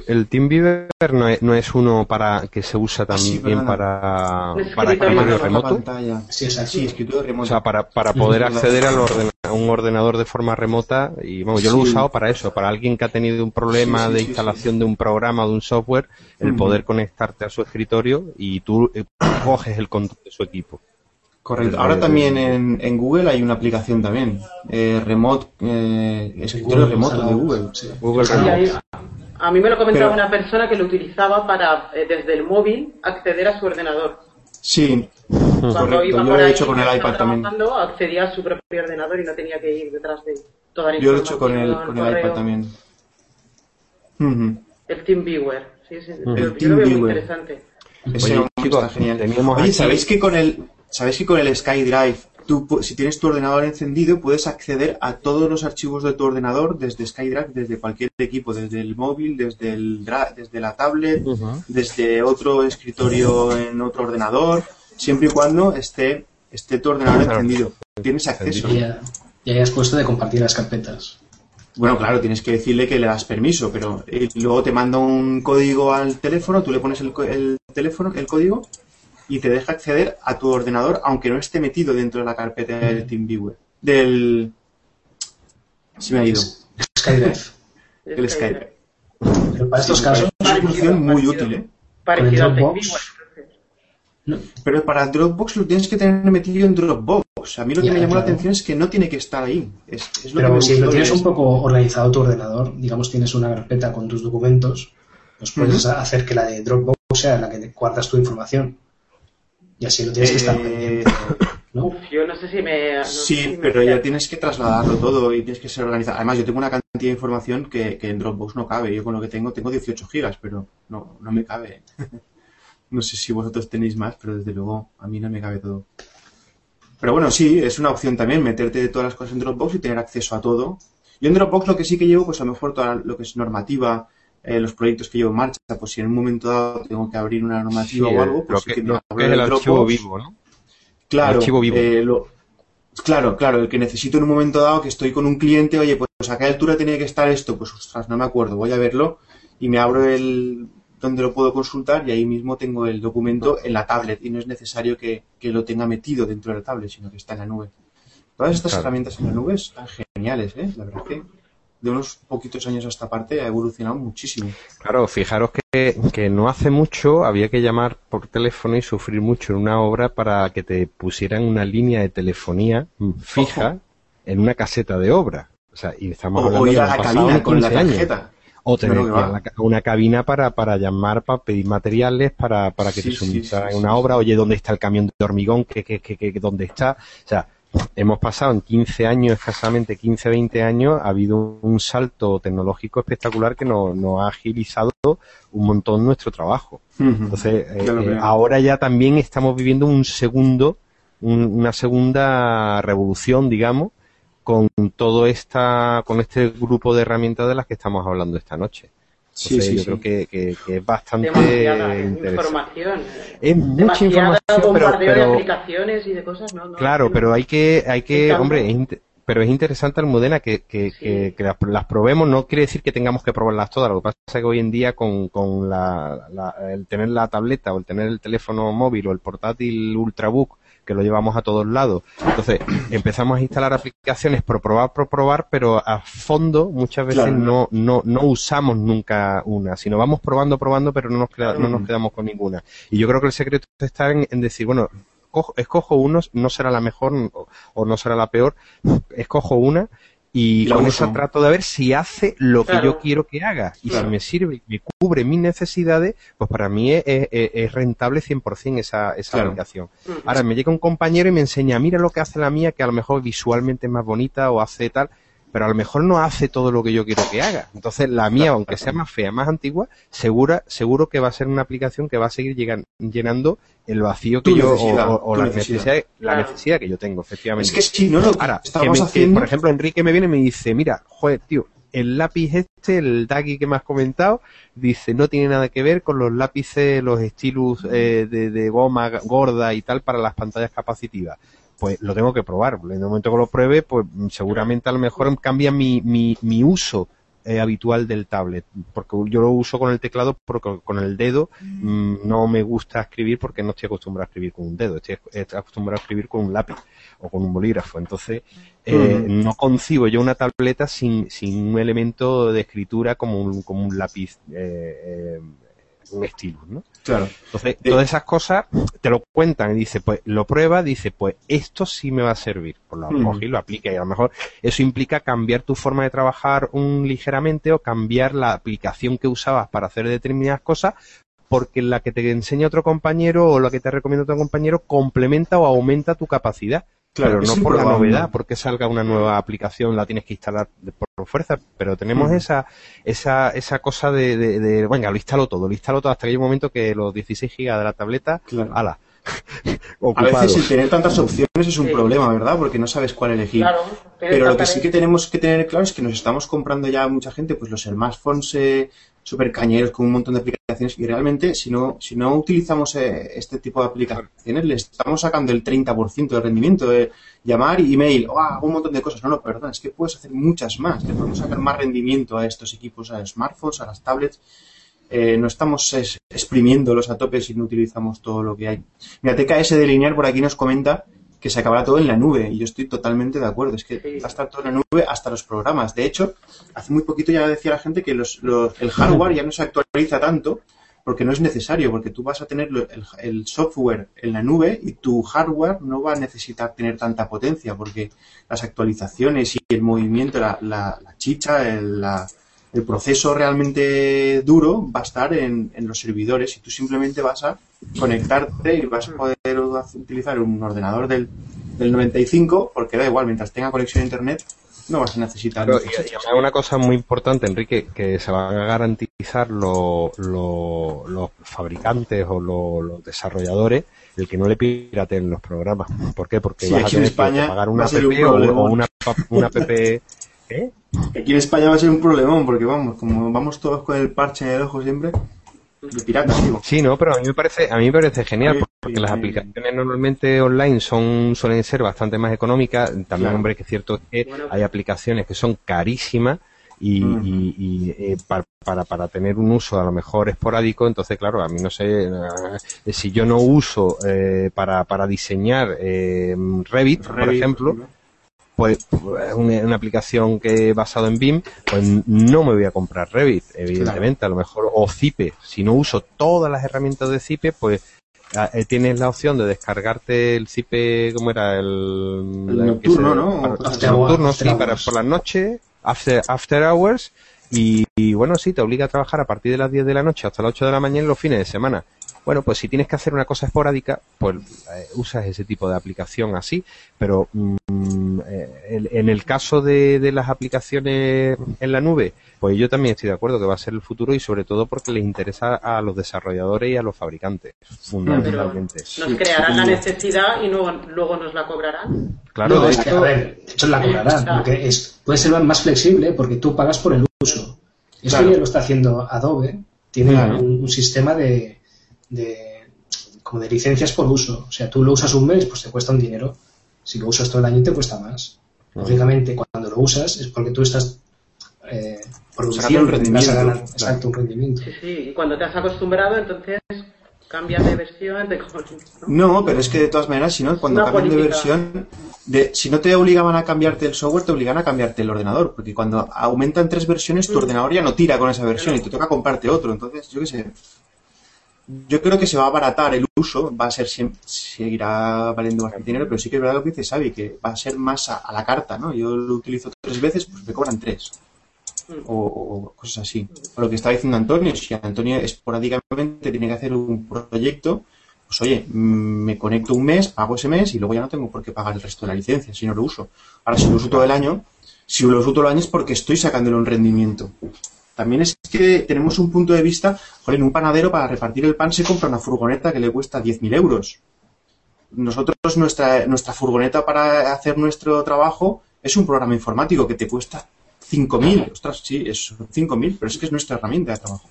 el TeamViewer no es, no es uno para que se usa Ah, sí, también perdona. para, para escritorio remoto. Sí, exacto. Sí, escritorio O remoto. sea, para, para Sí, poder es acceder al ordena- a un ordenador de forma remota. Y bueno, yo lo he Sí. usado para eso, para alguien que ha tenido un problema Sí, sí, de sí, instalación de un programa o de un software, el poder conectarte a su escritorio y tú eh, coges el control de su equipo. Correcto. Ahora también en, en Google hay una aplicación también. Eh, remote, eh, escritorio Google remoto de Google. sí. Google ahí- a mí me lo comentaba Pero- una persona que lo utilizaba para, eh, desde el móvil, acceder a su ordenador. Sí, Cuando correcto. iba Yo lo he hecho con el iPad también. accedía a su propio ordenador y no tenía que ir detrás de toda la Yo lo he hecho con el, con el iPad también. El TeamViewer. Sí, sí, yo- yo lo veo muy TeamViewer. interesante. Ese Oye, chicos, está genial. Oye, ¿sabéis que con el sabéis que con el SkyDrive tú si tienes tu ordenador encendido puedes acceder a todos los archivos de tu ordenador desde SkyDrive, desde cualquier equipo, desde el móvil, desde el desde la tablet, desde otro escritorio en otro ordenador, siempre y cuando esté esté tu ordenador Claro. encendido. Tienes acceso. Y ya, ya hayas puesto de compartir las carpetas. Bueno, claro, tienes que decirle que le das permiso, pero eh, luego te manda un código al teléfono, tú le pones el, co- el teléfono, el código, y te deja acceder a tu ordenador, aunque no esté metido dentro de la carpeta del TeamViewer. Del... Se me ha ido. SkyDrive. El Skype. Pero para estos Sí, casos, Es una función muy parecido. útil, ¿eh? Parecido al Dropbox. No, Pero para Dropbox lo tienes que tener metido en Dropbox. A mí lo que Ya, me llamó la atención es que no tiene que estar ahí. Es, es lo que pero si lo tienes un poco organizado tu ordenador, digamos tienes una carpeta con tus documentos, pues puedes hacer que la de Dropbox sea la que te guardas tu información. Y así no tienes que estar Eh, pendiente. ¿no? Uf, yo no sé si me. no sé si Sí, me pero ya tienes que trasladarlo todo y tienes que ser organizado. Además, yo tengo una cantidad de información que, que en Dropbox no cabe. Yo con lo que tengo, tengo 18 gigas, pero no, no me cabe. no sé si vosotros tenéis más, pero desde luego a mí no me cabe todo. Pero bueno, sí, es una opción también meterte todas las cosas en Dropbox y tener acceso a todo. Yo en Dropbox lo que sí que llevo, pues a lo mejor toda lo que es normativa, eh, los proyectos que llevo en marcha, pues si en un momento dado tengo que abrir una normativa Sí, o algo, pues que, que lo abro que es el archivo Dropbox. vivo, ¿no? Claro, vivo. eh, lo- claro, claro, el que necesito en un momento dado que estoy con un cliente, oye, pues a qué altura tenía que estar esto, pues ostras, no me acuerdo, voy a verlo y me abro el donde lo puedo consultar y ahí mismo tengo el documento en la tablet y no es necesario que, que lo tenga metido dentro de la tablet, sino que está en la nube. Todas estas Claro. herramientas en la nube están geniales, ¿eh? La verdad que de unos poquitos años a esta parte ha evolucionado muchísimo. Claro, fijaros que, que no hace mucho había que llamar por teléfono y sufrir mucho en una obra para que te pusieran una línea de telefonía fija Ojo. en una caseta de obra. O sea, y estamos O, hablando o ir a la cabina con la 15 años. tarjeta. O tener Claro una cabina para, para llamar, para pedir materiales, para, para que Sí, te suministraran sí, sí, una obra. Oye, ¿dónde está el camión de hormigón? ¿Qué, qué, qué, qué- dónde está? O sea, hemos pasado en 15 años, escasamente 15, 20 años, ha habido un salto tecnológico espectacular que nos, nos ha agilizado un montón nuestro trabajo. Entonces, eh, eh, ahora ya también estamos viviendo un segundo, un- una segunda revolución, digamos, con todo esta, con este grupo de herramientas de las que estamos hablando esta noche. Sí, Entonces, sí, yo sí. creo que, que- que es bastante Demasiada información. Es mucha información, pero, bombardeo de pero aplicaciones y de cosas, ¿no? no claro, no. pero hay que, hay que, hombre, es pero es interesante, Almudena, que, que, Sí. que, que las, las probemos. No quiere decir que tengamos que probarlas todas. Lo que pasa es que hoy en día con, con la, la- el tener la tableta o el tener el teléfono móvil o el portátil Ultrabook que lo llevamos a todos lados. Entonces, empezamos a instalar aplicaciones por probar, por probar, pero a fondo muchas veces Claro. no, no, no usamos nunca una, sino vamos probando, probando, pero no nos, queda- no nos quedamos con ninguna. Y yo creo que el secreto está en, en decir, bueno, cojo- escojo uno, no será la mejor o, o no será la peor, escojo una y la con uso. esa trato de ver si hace lo que yo quiero que haga. Y Claro. si me sirve y me cubre mis necesidades, pues para mí es, es- es rentable 100% esa, esa Claro. aplicación. Ahora me llega un compañero y me enseña, mira lo que hace la mía, que a lo mejor visualmente es más bonita o hace tal, pero a lo mejor no hace todo lo que yo quiero que haga. Entonces la mía, aunque sea más fea, más antigua, segura, seguro que va a ser una aplicación que va a seguir llegan- llenando el vacío que Tu yo, o, la, necesidad. necesidad, la Claro. necesidad que yo tengo, efectivamente. Es que si no lo que Ahora, que estamos me- que, haciendo... por ejemplo, Enrique me viene y me dice, mira, joder, tío, el lápiz este, el Daggy que me has comentado, dice, no tiene nada que ver con los lápices, los stylus eh, de, de goma gorda y tal para las pantallas capacitivas. Pues lo tengo que probar. En el momento que lo pruebe, pues seguramente a lo mejor cambia mi, mi, mi uso eh, habitual del tablet, porque yo lo uso con el teclado, porque con el dedo mm, no me gusta escribir porque no estoy acostumbrado a escribir con un dedo, estoy acostumbrado a escribir con un lápiz o con un bolígrafo. Entonces, eh, no concibo yo una tableta sin, sin un elemento de escritura como un, como un lápiz. Eh, un estilo, ¿no? Claro. Entonces, todas esas cosas te lo cuentan y dice, pues lo prueba, dice, pues esto sí me va a servir. Pues lo mm. y lo aplica y a lo mejor eso implica cambiar tu forma de trabajar un ligeramente o cambiar la aplicación que usabas para hacer determinadas cosas porque la que te enseña otro compañero o la que te recomienda otro compañero complementa o aumenta tu capacidad. Claro, no por la novedad, porque salga una nueva aplicación, la tienes que instalar por fuerza, pero tenemos esa, esa, esa cosa de, de, venga, lo instalo todo, lo instalo todo hasta que hay un momento que los 16 gigas de la tableta, ala. A veces el tener tantas opciones es un problema, ¿verdad? Porque no sabes cuál elegir. pero lo que sí que tenemos que tener claro es que nos estamos comprando ya mucha gente, pues los smartphones eh, super cañeros con un montón de aplicaciones y realmente si no, si no utilizamos eh, este tipo de aplicaciones le estamos sacando el 30% de rendimiento de llamar, email, oh, un montón de cosas. No, no, perdón, es que puedes hacer muchas más. Le podemos sacar más rendimiento a estos equipos, a los smartphones, a las tablets. Eh, no estamos exprimiéndolos a tope si no utilizamos todo lo que hay. Mira, TKS de Linear por aquí nos comenta que se acabará todo en la nube. Y yo estoy totalmente de acuerdo. Es que va a estar todo en la nube hasta los programas. De hecho, hace muy poquito ya decía la gente que los, el hardware ya no se actualiza tanto porque no es necesario, porque tú vas a tener el, software en la nube y tu hardware no va a necesitar tener tanta potencia, porque las actualizaciones y el movimiento, la, la, chicha, el, el, proceso realmente duro va a estar en, en los servidores y tú simplemente vas a conectarte y vas a poder utilizar un ordenador del, del 95 porque da igual, mientras tenga conexión a internet no vas a necesitar. y, una cosa muy importante, Enrique, que se van a garantizar los fabricantes o los desarrolladores el que no le piraten los programas. ¿Por qué? Porque vas a tener que pagar una app o, una, una app. ¿Eh? Aquí en España va a ser un problemón porque vamos, como vamos todos con el parche en el ojo siempre, Sí, no, pero a mí me parece, a mí me parece genial porque las aplicaciones normalmente online son suelen ser bastante más económicas. También, hombre, que es cierto que hay aplicaciones que son carísimas y, eh, para, para, tener un uso a lo mejor esporádico, entonces claro, a mí no sé, eh, si yo no uso eh, para, para diseñar Revit, por ejemplo, pues una, una, aplicación que basado en BIM, pues no me voy a comprar Revit, evidentemente, a lo mejor, o Zipe. Si no uso todas las herramientas de Zipe, pues ah, eh, tienes la opción de descargarte el Zipe, ¿cómo era? El, nocturno, ¿no? nocturno, sí, para por las noches, after, after hours, y, y, bueno, sí, te obliga a trabajar a partir de las 10 de la noche hasta las 8 de la mañana en los fines de semana. Bueno, pues si tienes que hacer una cosa esporádica, pues eh, usas ese tipo de aplicación así, pero mm, eh, en el caso de, las aplicaciones en la nube, pues yo también estoy de acuerdo que va a ser el futuro y sobre todo porque les interesa a los desarrolladores y a los fabricantes, fundamentalmente. nos crearán la necesidad y luego, nos la cobrarán. Claro, de, hecho, a ver, de hecho la cobrarán, porque es, puede ser más flexible porque tú pagas por el uso. Esto ya lo está haciendo Adobe, tiene un sistema de de, como de licencias por uso. O sea, tú lo usas un mes, pues te cuesta un dinero. Si lo usas todo el año, te cuesta más. Lógicamente, cuando lo usas es porque tú estás eh, produciendo un rendimiento. exacto, un rendimiento. Sí, sí, y cuando te has acostumbrado, entonces cambias de versión de ¿no? pero es que de todas maneras, si no, cuando cambian de versión, de, si no te obligaban a cambiarte el software, te obligan a cambiarte el ordenador, porque cuando aumentan tres versiones, tu mm. ordenador ya no tira con esa versión y te toca comprarte otro. Entonces, yo qué sé, yo creo que se va a abaratar el uso, va a ser seguirá valiendo bastante dinero, pero sí que es verdad lo que dice Xavi, que va a ser más a, la carta, ¿no? Yo lo utilizo tres veces, pues me cobran tres. O, cosas así. O lo que está diciendo Antonio, si Antonio esporádicamente tiene que hacer un proyecto, pues oye, mm, me conecto un mes, pago ese mes y luego ya no tengo por qué pagar el resto de la licencia si no lo uso. Ahora, si lo uso todo el año, si lo uso todo el año es porque estoy sacándole un rendimiento. También es que tenemos un punto de vista, joder, un panadero para repartir el pan se compra una furgoneta que le cuesta 10.000 euros. Nosotros, nuestra, nuestra furgoneta para hacer nuestro trabajo es un programa informático que te cuesta 5.000. Ostras, sí, es 5.000, pero es que es nuestra herramienta de trabajo.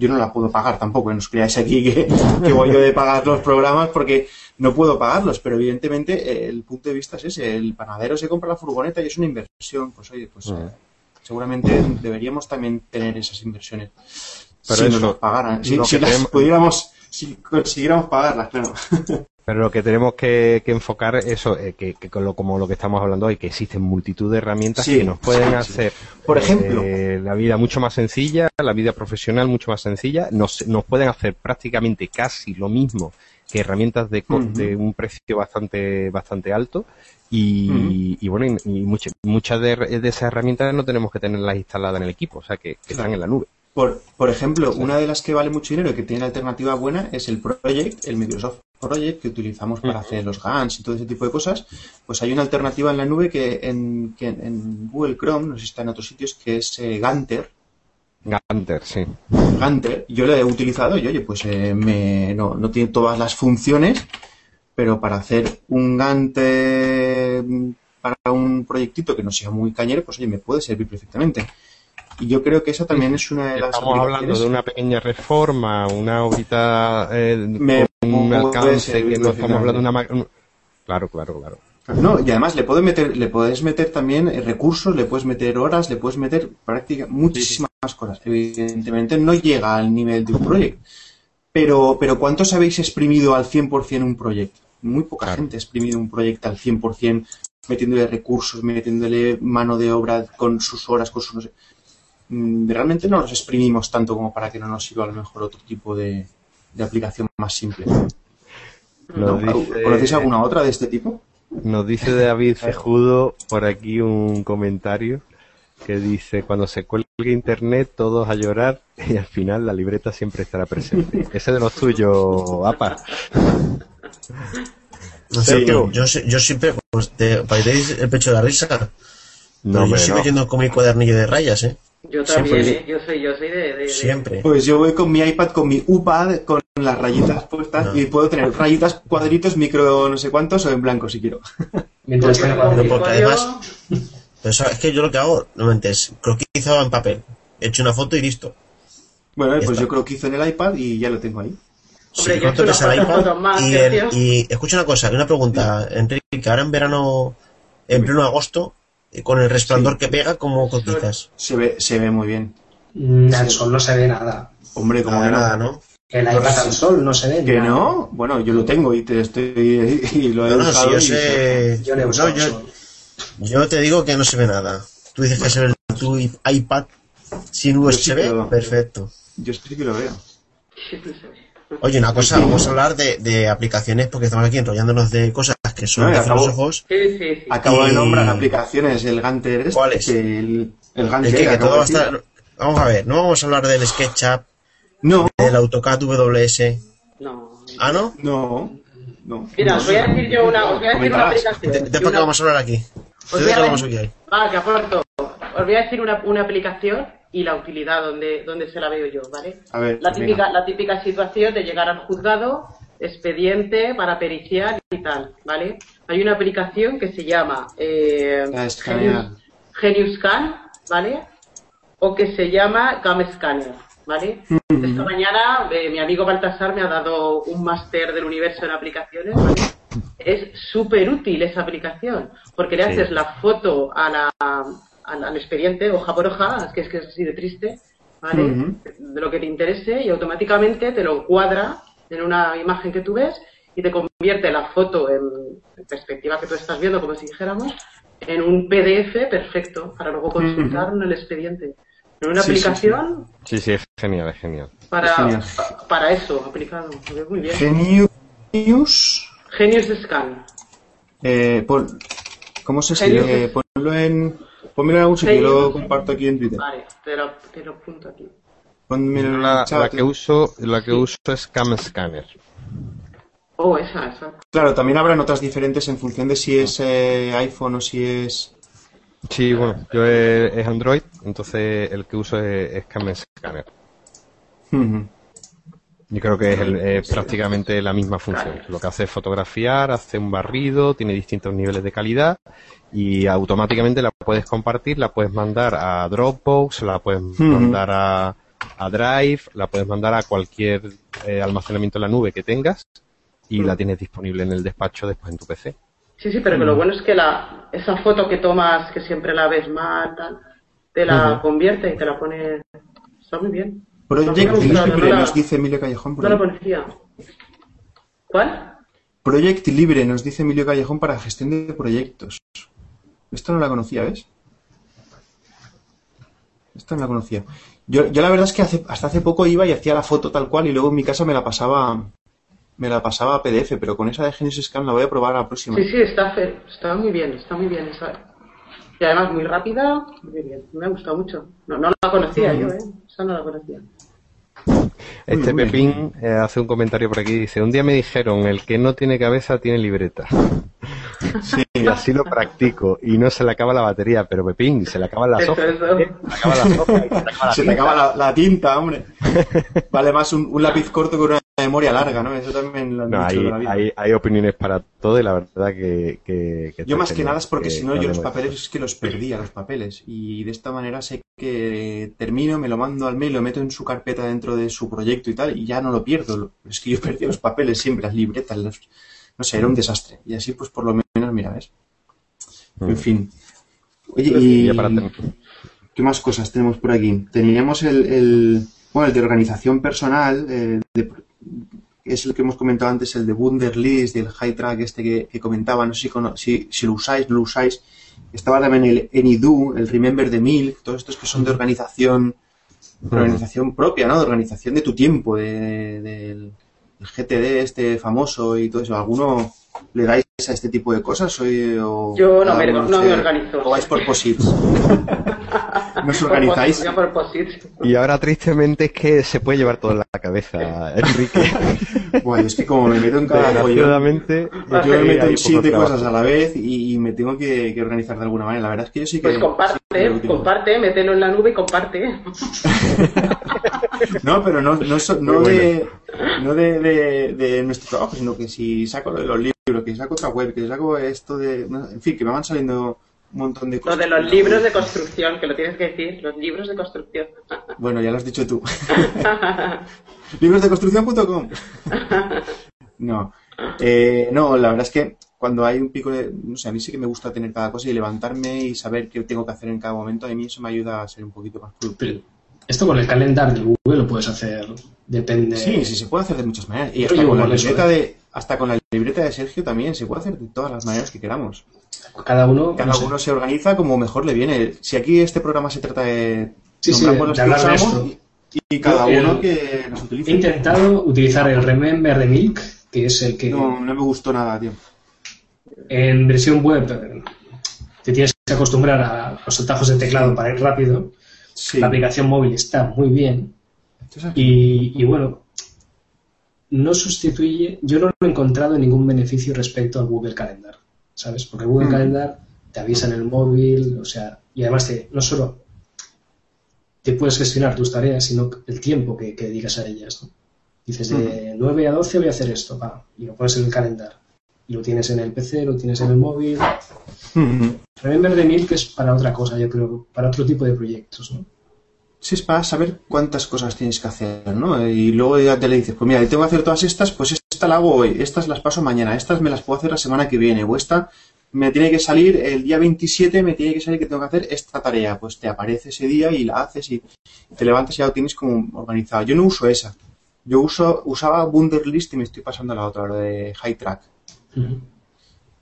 Yo no la puedo pagar tampoco, no os creáis aquí que, voy yo de pagar los programas porque no puedo pagarlos, pero evidentemente el punto de vista es ese, el panadero se compra la furgoneta y es una inversión, pues oye, pues seguramente deberíamos también tener esas inversiones. Pero si nos las pagaran, si, lo si que las tenemos- pudiéramos, si consiguiéramos pagarlas, claro. Pero lo que tenemos que, que enfocar eso, eh, que, que con lo, como lo que estamos hablando hoy, que existen multitud de herramientas Sí, que nos pueden sí, sí. hacer Por ejemplo. eh, la vida mucho más sencilla, la vida profesional mucho más sencilla, nos, nos pueden hacer prácticamente casi lo mismo herramientas de, un precio bastante bastante alto y, y bueno, y, y muchas, muchas de, de esas herramientas no tenemos que tenerlas instaladas en el equipo, o sea que, que están en la nube. Por, por ejemplo, una de las que vale mucho dinero y que tiene alternativa buena es el Project, el Microsoft Project que utilizamos para hacer los GANs y todo ese tipo de cosas. Pues hay una alternativa en la nube que en, que en Google Chrome, no sé si está en otros sitios, que es eh, Ganter. Ganter, sí. Ganter, yo lo he utilizado y oye, pues eh, me, no, no tiene todas las funciones, pero para hacer un Gantt eh, para un proyectito que no sea muy cañero, pues oye, me puede servir perfectamente. Y yo creo que esa también es una de las Estamos hablando de una pequeña reforma, una horita eh, Me con un alcance que no estamos hablando de una... Claro, claro, claro. No, y además le puedes meter, le puedes meter también eh, recursos, le puedes meter horas, le puedes meter práctica, muchísimas cosas. Evidentemente no llega al nivel de un proyecto. Pero, pero ¿cuántos habéis exprimido al 100% un proyecto? Muy poca Claro. gente ha exprimido un proyecto al 100%, metiéndole recursos, metiéndole mano de obra con sus horas, con sus... no sé. Mm, Realmente no los exprimimos tanto como para que no nos sirva a lo mejor otro tipo de, de aplicación más simple. ¿No? dice- ¿Conocéis alguna otra de este tipo? Nos dice David Cejudo por aquí un comentario que dice, cuando se cuelgue internet todos a llorar y al final la libreta siempre estará presente. Ese de los tuyos, APA. No sé, yo, siempre, pues, te paréis el pecho de la risa. No, yo sigo no. yendo con mi cuadernillo de rayas, ¿eh? Yo también, Siempre. ¿eh? yo soy, yo soy de, de- de- Siempre. Pues yo voy con mi iPad, con mi UPAD, con las rayitas puestas No. y puedo tener rayitas, cuadritos, micro no sé cuántos o en blanco si quiero. Mientras Porque tenga porque además- Pero eso- es que yo lo que hago, normalmente es croquizado en papel. He hecho una foto y listo. Bueno, Ya pues está. yo creo que hizo en el iPad y ya lo tengo ahí. Hombre, Sí, yo he ¿cuánto hecho pesa el unas iPad? más, Y, el- y escucha una cosa, una pregunta, Enrique, ahora en verano, en pleno agosto, eh, con el resplandor que pega, ¿cómo cotizas? Se ve, se ve muy bien. Mm, Al sol no se ve nada. Hombre, como Nada, que no. nada, ¿no? El iPad al sol no se ve ¿Que no? Bueno, yo lo tengo y te estoy y lo he No, no, usado si yo y sé... Yo le he no, usado yo, yo te digo que no se ve nada. Tú dices que se ve el- tu iPad sin sí USB, que lo- perfecto. yo sí que lo veo. Oye, una cosa, vamos a hablar de, de aplicaciones porque estamos aquí enrollándonos de cosas que son No, acabo-. Sí, sí, sí. Acabo de nombrar aplicaciones, el Ganter este, ¿Cuáles? que el, el Ganter El que, que todo va a estar... Vamos a ver, no vamos a hablar del SketchUp, No, del AutoCAD WS. No. Ah, ¿no? no, no. Mira, os voy a decir yo una, os voy a decir una aplicación. ¿De, de y para qué una- vamos a hablar aquí? os ¿De voy qué a vamos decir- aquí? Va, que aporto. Os voy a decir una, una aplicación y la utilidad donde, donde se la veo yo, ¿vale? A ver, La típica, venga. la típica situación de llegar al juzgado, expediente para periciar y tal, ¿vale? Hay una aplicación que se llama eh, Ah, es Genius, genial. Genius Scan, ¿vale? O que se llama Gam Scanner, ¿vale? Esta mañana eh, mi amigo Baltasar me ha dado un máster del universo en aplicaciones, ¿vale? Es súper útil esa aplicación, porque le Sí. haces la foto a la, al, al expediente, hoja por hoja, es que es que es así de triste, ¿vale? Ujú. De lo que te interese y automáticamente te lo encuadra en una imagen que tú ves y te convierte la foto en, en perspectiva que tú estás viendo, como si dijéramos, en un PDF perfecto para luego consultar en el expediente. En una Sí, sí, aplicación Sí, sí, es genial, es genial. Para, Es genial. pa- para eso aplicado. Veo Muy bien. Genius. Genius Scan. Eh, pon- ¿Cómo se escribe? Ponlo en. Pónmelo en algún sitio, lo comparto aquí en Twitter. Vale, te lo, te lo apunto aquí. Pónmelo en el La, chat. la que uso, la que Sí. uso es Cam Scanner. Oh, esa, esa. Claro, también habrán otras diferentes en función de si es eh, iPhone o si es. Sí, bueno, yo es, es Android, entonces el que uso es, es Cam Scanner. Yo creo que es, el- es prácticamente la misma función. Lo que hace es fotografiar, hace un barrido, tiene distintos niveles de calidad y automáticamente la puedes compartir, la puedes mandar a Dropbox, la puedes mandar a, a Drive, la puedes mandar a cualquier eh, almacenamiento en la nube que tengas y la tienes disponible en el despacho después en tu PC. Sí, sí, pero que lo bueno es que la, esa foto que tomas, que siempre la ves mal, tal, te la convierte y te la pone. Está muy bien. Project Libre, no la- nos dice Emilio Callejón. por No lo conocía. ¿Cuál? Project Libre, nos dice Emilio Callejón para gestión de proyectos. Esto no la conocía, ¿ves? Esta no la conocía. Yo, yo la verdad es que hace- hasta hace poco iba y hacía la foto tal cual y luego en mi casa me la pasaba me la pasaba a PDF, pero con esa de Genesis Scan la voy a probar a la próxima. Sí, sí, está, fe- está muy bien, está muy bien esa. Y además muy rápida, muy bien. Me ha gustado mucho. No, no la conocía yo, ¿eh? Esa no la conocía. Este muy Pepín eh, hace un comentario por aquí. Dice, un día me dijeron, el que no tiene cabeza tiene libreta. Sí, Y así lo practico. Y no se le acaba la batería, pero Pepín, se le acaban las hojas. ¿eh? Se le acaba las hojas y se le acaba la se te tinta. acaba la, la tinta, hombre. Vale más un, un lápiz corto con una memoria larga, ¿no? Eso también lo han No, dicho hay, de la vida. hay, hay opiniones para todo y la verdad que... que- que Yo más que genial, nada es porque que si no yo los papeles es que los perdía, los papeles. Y de esta manera sé que termino, me lo mando al mail, lo meto en su carpeta dentro de su proyecto y tal, y ya no lo pierdo. Es que yo perdía los papeles siempre, las libretas, los- no sé, era un desastre. Y así pues por lo menos, mira, ¿ves? Mm. En fin. Oye, y... ¿Qué más cosas tenemos por aquí? Teníamos el, el- bueno, el de organización personal, eh, de- es el que hemos comentado antes, el de Wunderlist y el High Track este que, que comentaba, no sé si, cono- si, si lo usáis, no lo usáis. Estaba también el Anydo, el Remember the Milk, todos estos que son de organización, de organización propia, ¿no? De organización de tu tiempo, de, del el GTD este famoso y todo eso. ¿Alguno le dais a este tipo de cosas? O Yo no me- no me organizo. O vais por posits. ¿No os organizáis? Y ahora tristemente es que se puede llevar todo en la cabeza, Enrique. Bueno, es que como me meto en cada pollo, yo me meto en siete cosas a la vez y, y me tengo que, que organizar de alguna manera. La verdad es que yo sí que... Pues sí comparte, que utilizo. comparte, mételo en la nube y comparte. No, pero no, no, so- no, de, no de, de, de nuestro trabajo, sino que si saco lo de los libros, que saco otra web, que saco esto de... en fin, que me van saliendo un montón de Lo cosas. de los libros de construcción, que lo tienes que decir, los libros de construcción. Bueno, ya lo has dicho tú. Librosdeconstrucción.com No. Eh, no, la verdad es que cuando hay un pico de... No sé, a mí sí que me gusta tener cada cosa y levantarme y saber qué tengo que hacer en cada momento. A mí eso me ayuda a ser un poquito más productivo. Pero esto con el calendar de Google lo puedes hacer, depende. Sí, sí, se puede hacer de muchas maneras. Y hasta con, la libreta ¿eh? de, hasta con la libreta de Sergio también se puede hacer de todas las maneras que queramos. Cada uno. Cada uno se organiza como mejor le viene. Si aquí este programa se trata de Sí, sí, nombramos de que usamos y, y cada uno que las utilice. He intentado utilizar el Remember de Milk, que es el que No, no me gustó nada, tío. en versión web eh, te tienes que acostumbrar a los atajos de teclado para ir rápido. Sí. La aplicación móvil está muy bien. Y, y bueno, no sustituye, yo no lo he encontrado ningún beneficio respecto al Google Calendar, ¿sabes? Porque Google Mm. Calendar te avisa en el móvil, o sea, y además te, no solo te puedes gestionar tus tareas, sino el tiempo que, que dedicas a ellas. ¿no? Dices, de 9 a 12 voy a hacer esto, va, y lo pones en el calendar. Y lo tienes en el PC, lo tienes en el móvil. Ujú. Remember the Milk es para otra cosa, yo creo, para otro tipo de proyectos, ¿no? Sí, es para saber cuántas cosas tienes que hacer, ¿no? Y luego ya te le dices, pues mira, tengo que hacer todas estas, pues esta la hago hoy, estas las paso mañana, estas me las puedo hacer la semana que viene, o esta me tiene que salir el día 27, me tiene que salir que tengo que hacer esta tarea, pues te aparece ese día y la haces y te levantas y ya lo tienes como organizado. Yo no uso esa, yo uso usaba Wunderlist y me estoy pasando a la otra, lo de High Track.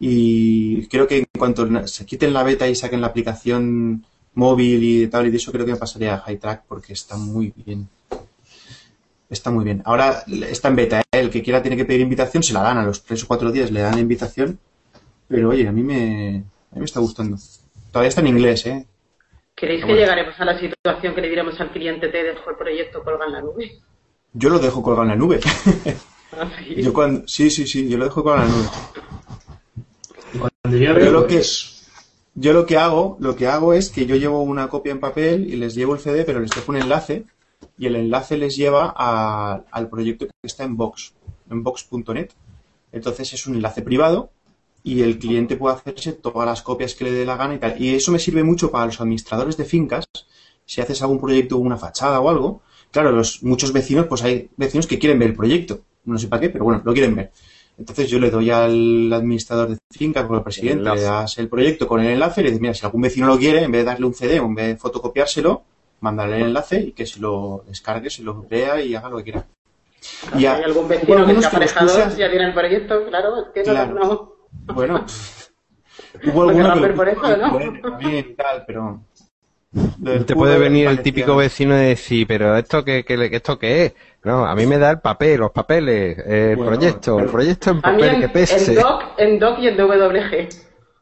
Y creo que en cuanto se quiten la beta y saquen la aplicación móvil y de tablet y eso, creo que me pasaría a High Track porque está muy bien. Está muy bien. Ahora está en beta, ¿eh? el que quiera tiene que pedir invitación, se la dan a los tres o cuatro días, le dan la invitación. Pero oye, a mí me, a mí me está gustando. Todavía está en inglés, ¿eh? ¿Queréis que Bueno. llegaremos a la situación que le diremos al cliente te dejo el proyecto colgado en la nube? Yo lo dejo colgado en la nube. Así. yo cuando, sí, sí, sí, yo lo dejo colgado en la nube. Cuando yo Yo lo que- Yo lo que hago, lo que hago es que yo llevo una copia en papel y les llevo el CD, pero les dejo un enlace y el enlace les lleva a- al proyecto que está en Box, en box.net. Entonces es un enlace privado y el cliente puede hacerse todas las copias que le dé la gana y tal. Y eso me sirve mucho para los administradores de fincas. Si haces algún proyecto, una fachada o algo, claro, los muchos vecinos, pues hay vecinos que quieren ver el proyecto. No sé para qué, pero bueno, lo quieren ver. Entonces yo le doy al administrador de finca, con el presidente, le das el proyecto con el enlace y le dices, mira, si algún vecino lo quiere, en vez de darle un CD o en vez de fotocopiárselo, mándale el enlace y que se lo descargue, se lo vea y haga lo que quiera. A- hay algún vecino que sea aparejador, ya tiene el proyecto, claro, es que no- Claro. no. Bueno, hubo Porque alguno que por eso, ¿no? también tal, pero... Te puede venir el típico vecino y decir, pero esto qué, qué, esto qué es? No, a mí me da el papel, los papeles, el Bueno, proyecto, el proyecto en papel que pese. en doc, en doc y en WG.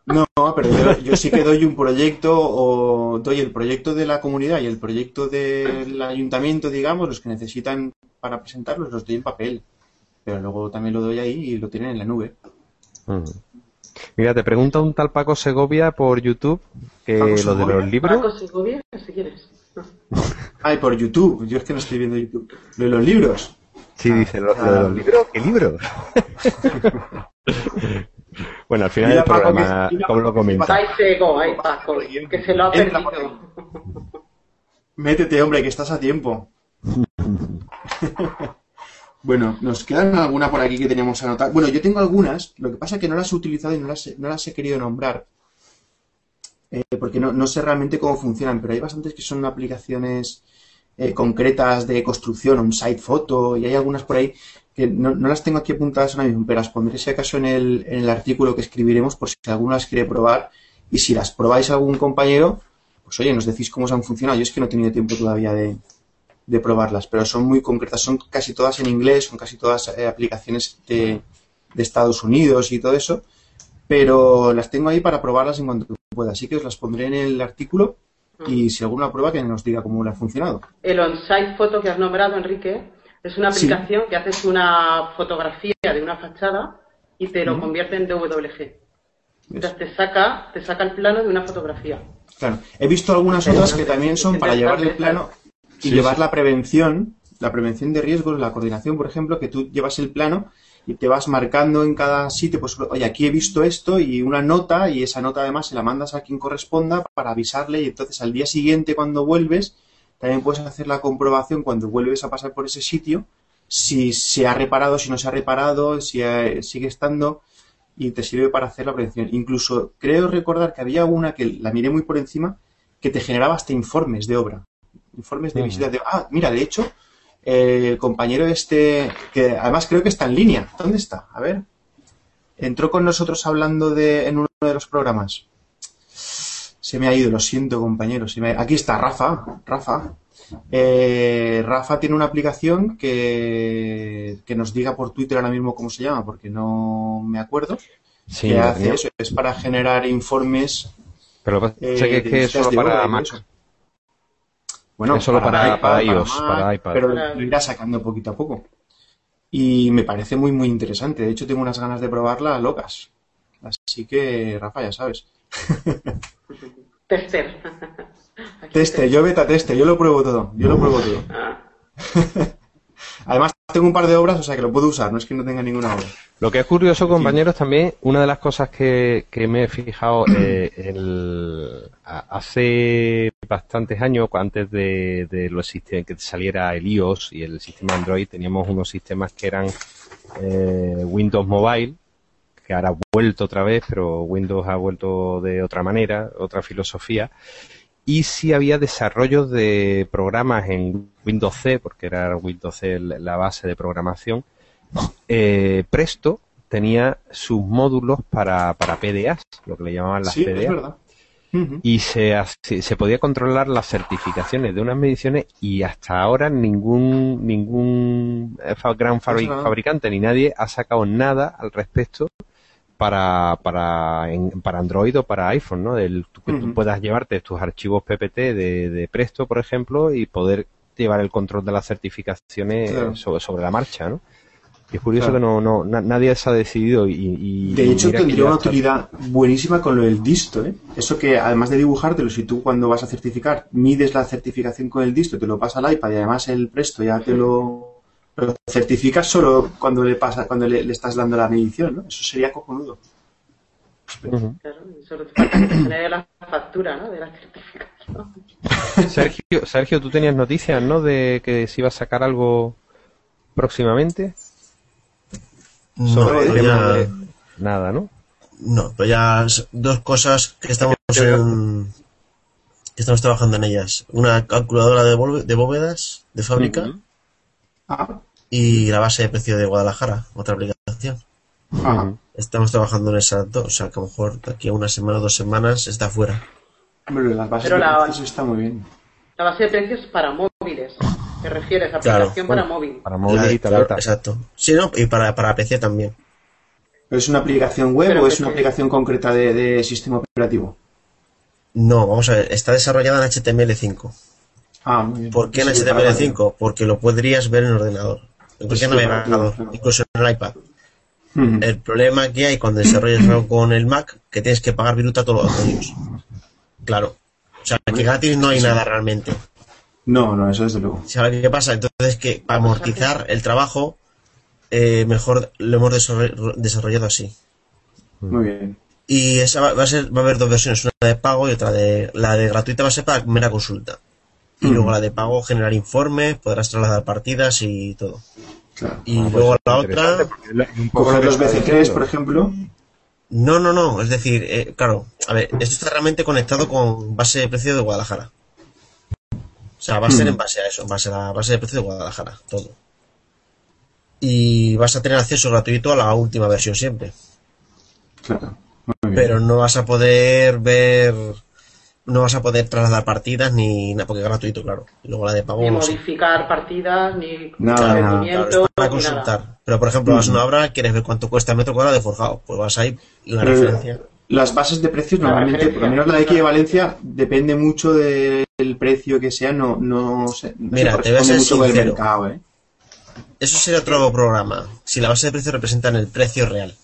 No, pero yo, yo sí que doy un proyecto o doy el proyecto de la comunidad y el proyecto del ayuntamiento, digamos, los que necesitan para presentarlos, los doy en papel. Pero luego también lo doy ahí y lo tienen en la nube. Mm. Mira, te pregunta un tal Paco Segovia por YouTube que Paco lo de los libros. Paco Segovia, si quieres. Ay, por YouTube. Yo es que no estoy viendo YouTube. Lo de los libros. Sí, dice, lo, lo de los libros, ¿qué libros? bueno, al final del programa, que- como lo comenta. Ahí Sego, ahí Paco, que se lo ha Entra perdido. Métete, hombre, que estás a tiempo. bueno, nos quedan alguna por aquí que teníamos anotar. Bueno, yo tengo algunas, lo que pasa es que no las he utilizado y no las, he- no las he querido nombrar. eh, porque no, no sé realmente cómo funcionan, pero hay bastantes que son aplicaciones eh, concretas de construcción, un site photo, y hay algunas por ahí que no, no las tengo aquí apuntadas ahora mismo, pero las pondré si acaso en el, en el artículo que escribiremos por si alguno las quiere probar. Y si las probáis algún compañero, pues oye, nos decís cómo se han funcionado. Yo es que no he tenido tiempo todavía de, de probarlas, pero son muy concretas, son casi todas en inglés, son casi todas eh, aplicaciones de, de Estados Unidos y todo eso, pero las tengo ahí para probarlas en cuanto pueda. Así que os las pondré en el artículo y si alguno la prueba que nos diga cómo le ha funcionado. El on-site photo que has nombrado, Enrique, es una Sí. aplicación que haces una fotografía de una fachada y te lo convierte en WG. Eso. Entonces te saca, te saca el plano de una fotografía. Claro, he visto algunas otras que también son para llevar el plano y Sí, llevar sí. la prevención, la prevención de riesgos, la coordinación, por ejemplo, que tú llevas el plano y te vas marcando en cada sitio, pues, oye, aquí he visto esto y una nota y esa nota además se la mandas a quien corresponda para avisarle y entonces al día siguiente cuando vuelves también puedes hacer la comprobación cuando vuelves a pasar por ese sitio si se ha reparado, si no se ha reparado, si eh, sigue estando y te sirve para hacer la prevención. Incluso creo recordar que había una que la miré muy por encima que te generaba hasta informes de obra, informes de Ujú. visitas de... Ah, mira, de hecho, el compañero este, que además creo que está en línea. ¿Dónde está? A ver. Entró con nosotros hablando de, en uno de los programas. Se me ha ido, lo siento, compañero. se me ha- Aquí está, Rafa. Rafa. Eh, Rafa tiene una aplicación que, que nos diga por Twitter ahora mismo cómo se llama, porque no me acuerdo. Sí, que hace eso, es para generar informes pero lo que pasa eh, es que es que es solo para Mac. Bueno, Es solo para- para iOS, Mac, para iPad. Pero lo irá sacando poquito a poco. Y me parece muy, muy interesante. De hecho, tengo unas ganas de probarla locas. Así que, Rafa, ya sabes. Tester. Aquí Teste, yo beta teste, yo lo pruebo todo. Yo lo pruebo todo. Además, tengo un par de obras, o sea que lo puedo usar, no es que no tenga ninguna obra. Lo que es curioso, compañeros, también, una de las cosas que, que me he fijado eh, el- hace bastantes años, antes de, de los sistemas, que saliera el iOS y el sistema Android, teníamos unos sistemas que eran eh, Windows Mobile, que ahora ha vuelto otra vez, pero Windows ha vuelto de otra manera, otra filosofía. Y sí había desarrollos de programas en Windows C, porque era Windows C la base de programación, eh, Presto tenía sus módulos para, para PDAs, lo que le llamaban las sí, PDAs. es verdad. Ujú. Y se, se podía controlar las certificaciones de unas mediciones y hasta ahora ningún ningún eh, gran fabricante ni nadie ha sacado nada al respecto para, para, en- para Android o para iPhone, ¿no? Tú- que tú Ujú. puedas llevarte tus archivos PPT de, de Presto, por ejemplo, y poder llevar el control de las certificaciones Claro. sobre, sobre la marcha, ¿no? Y es curioso Claro. que no, no na- nadie se ha decidido y, y- De hecho, tendría una utilidad buenísima con lo del disto, ¿eh? Eso que además de dibujártelo, si tú cuando vas a certificar mides la certificación con el disto, te lo pasa al iPad y además el Presto ya te lo, lo certificas solo cuando le pasa, cuando le, le estás dando la medición, ¿no? Eso sería cojonudo. Claro, solo te falta la factura, ¿no? De la certificación. Sergio, Sergio, tú tenías noticias, ¿no? De que se iba a sacar algo próximamente. sobre el pero tema ya- de... Nada, ¿no? No, pero ya dos cosas que estamos en, que estamos trabajando en ellas. Una calculadora de, bóve- de bóvedas de fábrica. Ah, y la base de precio de Guadalajara, otra aplicación. ajá. Ujú. Estamos trabajando en esas dos, o sea que a lo mejor de aquí a una semana o dos semanas está fuera. Hombre, las bases Pero de la- precios está muy bien. La base de precios para móviles. ¿Te refieres? Claro. Aplicación para móvil. Para móvil La- y claro, tableta. exacto. Sí, ¿no? Y para, para PC también. ¿Pero es una aplicación web Pero o es una aplicación concreta de, de sistema operativo? No, vamos a ver, está desarrollada en HTML5. Ah, muy bien. ¿Por qué en Sí, para- HTML5? Porque lo podrías ver en el ordenador, en cualquier Sí, navegador, claro. incluso en el iPad. El problema que hay cuando desarrollas algo con el Mac, que tienes que pagar viruta todos los códigos. Claro. O sea, que gratis no hay nada realmente. No, no, eso desde luego. ¿Sabes qué pasa? Entonces que para amortizar el trabajo, eh, mejor lo hemos desarroll- desarrollado así. Muy bien. Y esa va, va a ser, va a haber dos versiones, una de pago y otra de... La de gratuita va a ser para mera consulta. Y luego la de pago generar informes, podrás trasladar partidas y todo. Claro. Y Ah, pues luego la otra... Coger lo los que está BC3, diciendo. por ejemplo. No, no, no. Es decir, eh, claro, a ver, esto está realmente conectado con base de precio de Guadalajara. O sea, va a ser en base a eso, en base a la base de precio de Guadalajara, todo. Y vas a tener acceso gratuito a la última versión siempre. Claro. Muy bien. Pero no vas a poder ver, no vas a poder trasladar partidas ni nada, porque es gratuito, claro. Y luego la de pago Ni no sé. modificar partidas, ni Nada, nada. Claro, para ni nada. consultar. Pero por ejemplo, vas a una obra, quieres ver cuánto cuesta el metro cuadrado de forjado. Pues vas ahí y una Pero referencia. Las bases de precios La normalmente, por lo menos la de aquí de Valencia, depende mucho del precio que sea, no, no, se, no Mira, se te voy a ser mucho con el sincero. mercado, ¿eh? Eso sería otro programa. Si la base de precios representa el precio real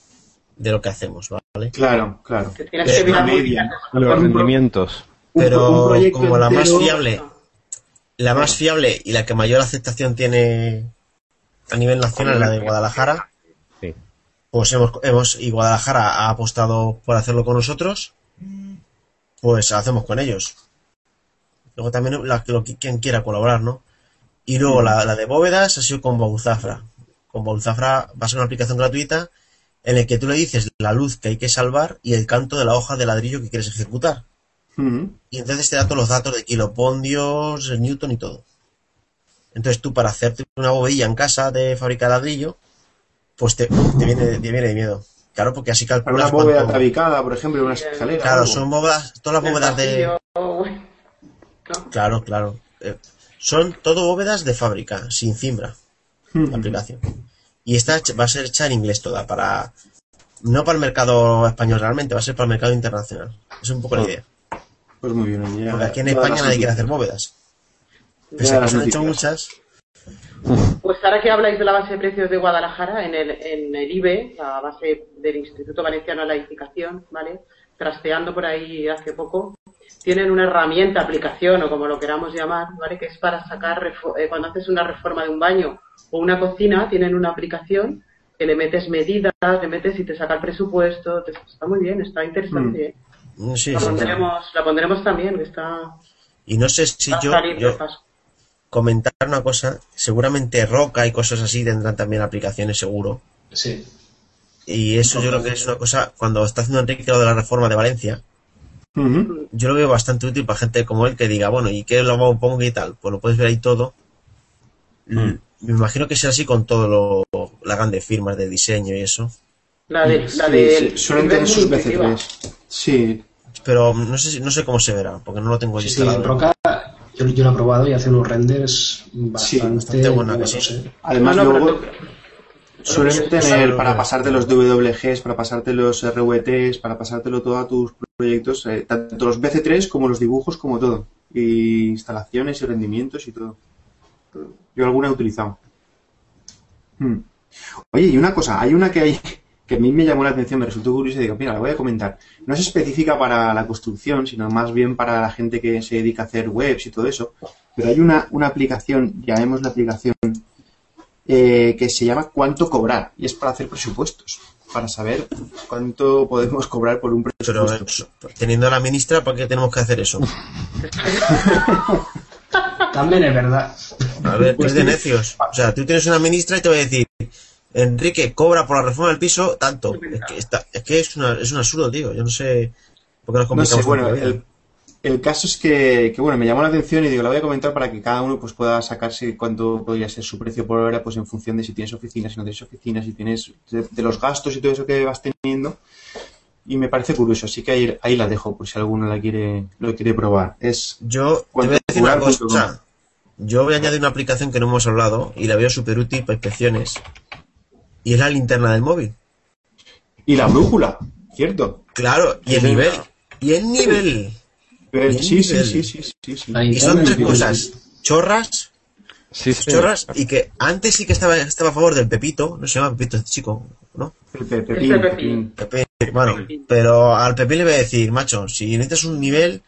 de lo que hacemos, ¿vale? Claro, claro. Que tienes Eh, que una media. Los rendimientos. Pero un como la más fiable, la más fiable y la que mayor aceptación tiene a nivel nacional es la de Guadalajara, Sí. pues hemos, hemos y Guadalajara ha apostado por hacerlo con nosotros, pues hacemos con ellos. Luego también la, lo que- quien quiera colaborar, ¿no? Y luego la, la de bóvedas ha sido con Bauzafra. Con Bauzafra va a ser una aplicación gratuita en la que tú le dices la luz que hay que salvar y el canto de la hoja de ladrillo que quieres ejecutar. Y entonces te da todos los datos de kilopondios, newton y todo. Entonces tú para hacerte una bobeilla en casa de fábrica de ladrillo, pues te, te viene, te viene de miedo. Claro, porque así Para calculas una bóveda cuánto- tabicada, por ejemplo, una escalera. Claro, algo. son bóvedas, todas las El bóvedas de... No. Claro, claro. Eh, son todo bóvedas de fábrica, sin cimbra, la aplicación. Y esta va a ser hecha en inglés toda, para... No para el mercado español realmente, va a ser para el mercado internacional. Es un poco la idea. Pues muy bien. ya- Porque aquí en España nadie quiere hacer bóvedas. Pese a que se han hecho muchas, Pues ahora que habláis de la base de precios de Guadalajara, en el, en el IBE, la base del Instituto Valenciano de la Edificación, ¿vale? Trasteando por ahí hace poco, tienen una herramienta, aplicación o como lo queramos llamar, ¿vale? Que es para sacar, eh, cuando haces una reforma de un baño o una cocina, tienen una aplicación que le metes medidas, le metes y te saca el presupuesto, te- está muy bien, está interesante. ¿eh? Mm, Sí, La pondremos, la pondremos también, que está, Y no sé si yo, comentar una cosa, seguramente Roca y cosas así tendrán también aplicaciones seguro. Sí. Y eso yo creo que es una cosa, cuando está haciendo Enrique lo de la reforma de Valencia, Yo lo veo bastante útil para gente como él que diga, bueno, ¿y qué lo pongo y tal? Pues lo puedes ver ahí todo. Mm. Me imagino que será así con todo lo, las grandes firmas de diseño y eso. La de, la Sí, de sí, suelen tener es sus muy intuitiva. BC3. Sí, Pero no sé no sé cómo se verá, porque no lo tengo Sí, sí, instalado. en Roca yo, yo lo he probado y hace unos renders bastante, bastante buena, buenos, sí. ¿eh? además No, no, luego suelen tener para pasarte los WGs, para pasarte los RWTs, para pasártelo todo a tus proyectos, eh, tanto los BC3 como los dibujos, como todo. Y instalaciones y rendimientos y todo. Yo alguna he utilizado. Hmm. Oye, y una cosa, hay una que hay que a mí me llamó la atención, me resultó curiosa y digo, mira, la voy a comentar. No es específica para la construcción, sino más bien para la gente que se dedica a hacer webs y todo eso. Pero hay una, una aplicación, llamemos la aplicación, eh, que se llama Cuánto cobrar. Y es para hacer presupuestos, para saber cuánto podemos cobrar por un Pero presupuesto. eso, teniendo a la ministra, ¿para qué tenemos que hacer eso? También es verdad. A ver, Pues es de sí. necios. O sea, tú tienes una ministra y te va a decir, Enrique cobra por la reforma del piso tanto. Es que, está, es, que es, una, es un absurdo, tío. Yo no sé por qué nos No complicamos sé, bueno, el, el caso es que, que, bueno, me llamó la atención y digo, la voy a comentar para que cada uno pues pueda sacarse cuánto podría ser su precio por hora, pues en función de si tienes oficinas, si no tienes oficinas, si tienes de, de los gastos y todo eso que vas teniendo. Y me parece curioso, así que ahí, ahí la dejo, por si alguno la quiere, lo quiere probar. Es Yo te voy a decir una cosa. Yo voy a añadir una aplicación que no hemos hablado y la veo súper útil para inspecciones. Y es la linterna del móvil. y la brújula, ¿cierto? Claro, y el nivel. Y el nivel. Sí, sí, sí, sí, sí. Y son tres cosas. Chorras, Sí, sí. chorras, y que antes sí que estaba, estaba a favor del Pepito, no se llama Pepito este chico, ¿no? Pepín, Este pepín. Pepe, bueno, pero al Pepín le voy a decir, macho, si necesitas un nivel,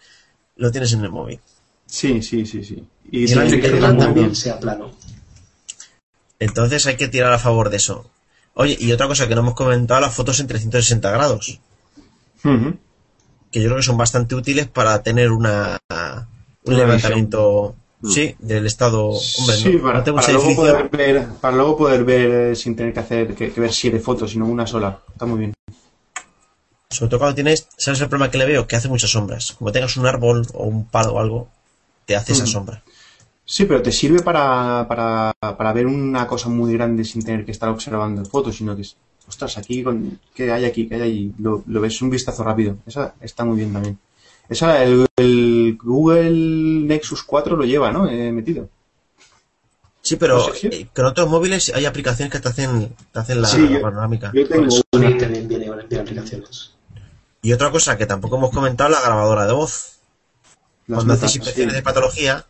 lo tienes en el móvil. Sí, sí, sí, sí. Y, sí, que el móvil también. sea plano. Entonces hay que tirar a favor de eso. Oye, y otra cosa que no hemos comentado, las fotos en 360 grados, Ujú. Que yo creo que son bastante útiles para tener una un levantamiento, sí, del estado. Hombre, sí, no, para, no para luego poder ver, para luego poder ver eh, sin tener que hacer que, que ver siete fotos, sino una sola. Está muy bien. Sobre todo cuando tienes, ¿sabes el problema que le veo? Que hace muchas sombras. Como tengas un árbol o un palo o algo, te hace esa Mm. sombra. Sí, pero te sirve para, para, para ver una cosa muy grande sin tener que estar observando fotos, sino que es, ostras, aquí, con, ¿qué hay aquí? ¿Qué hay allí? Lo, lo ves un vistazo rápido. Esa está muy bien también. Esa, el, el Google Nexus 4 lo lleva, ¿no? Eh, metido. Sí, pero No sé si- eh, con otros móviles hay aplicaciones que te hacen, te hacen la, Sí, la yo- panorámica. Yo tengo una. también viene aplicaciones. Y otra cosa que tampoco hemos comentado, la grabadora de voz. las Cuando notas, haces inspecciones sí. de patología,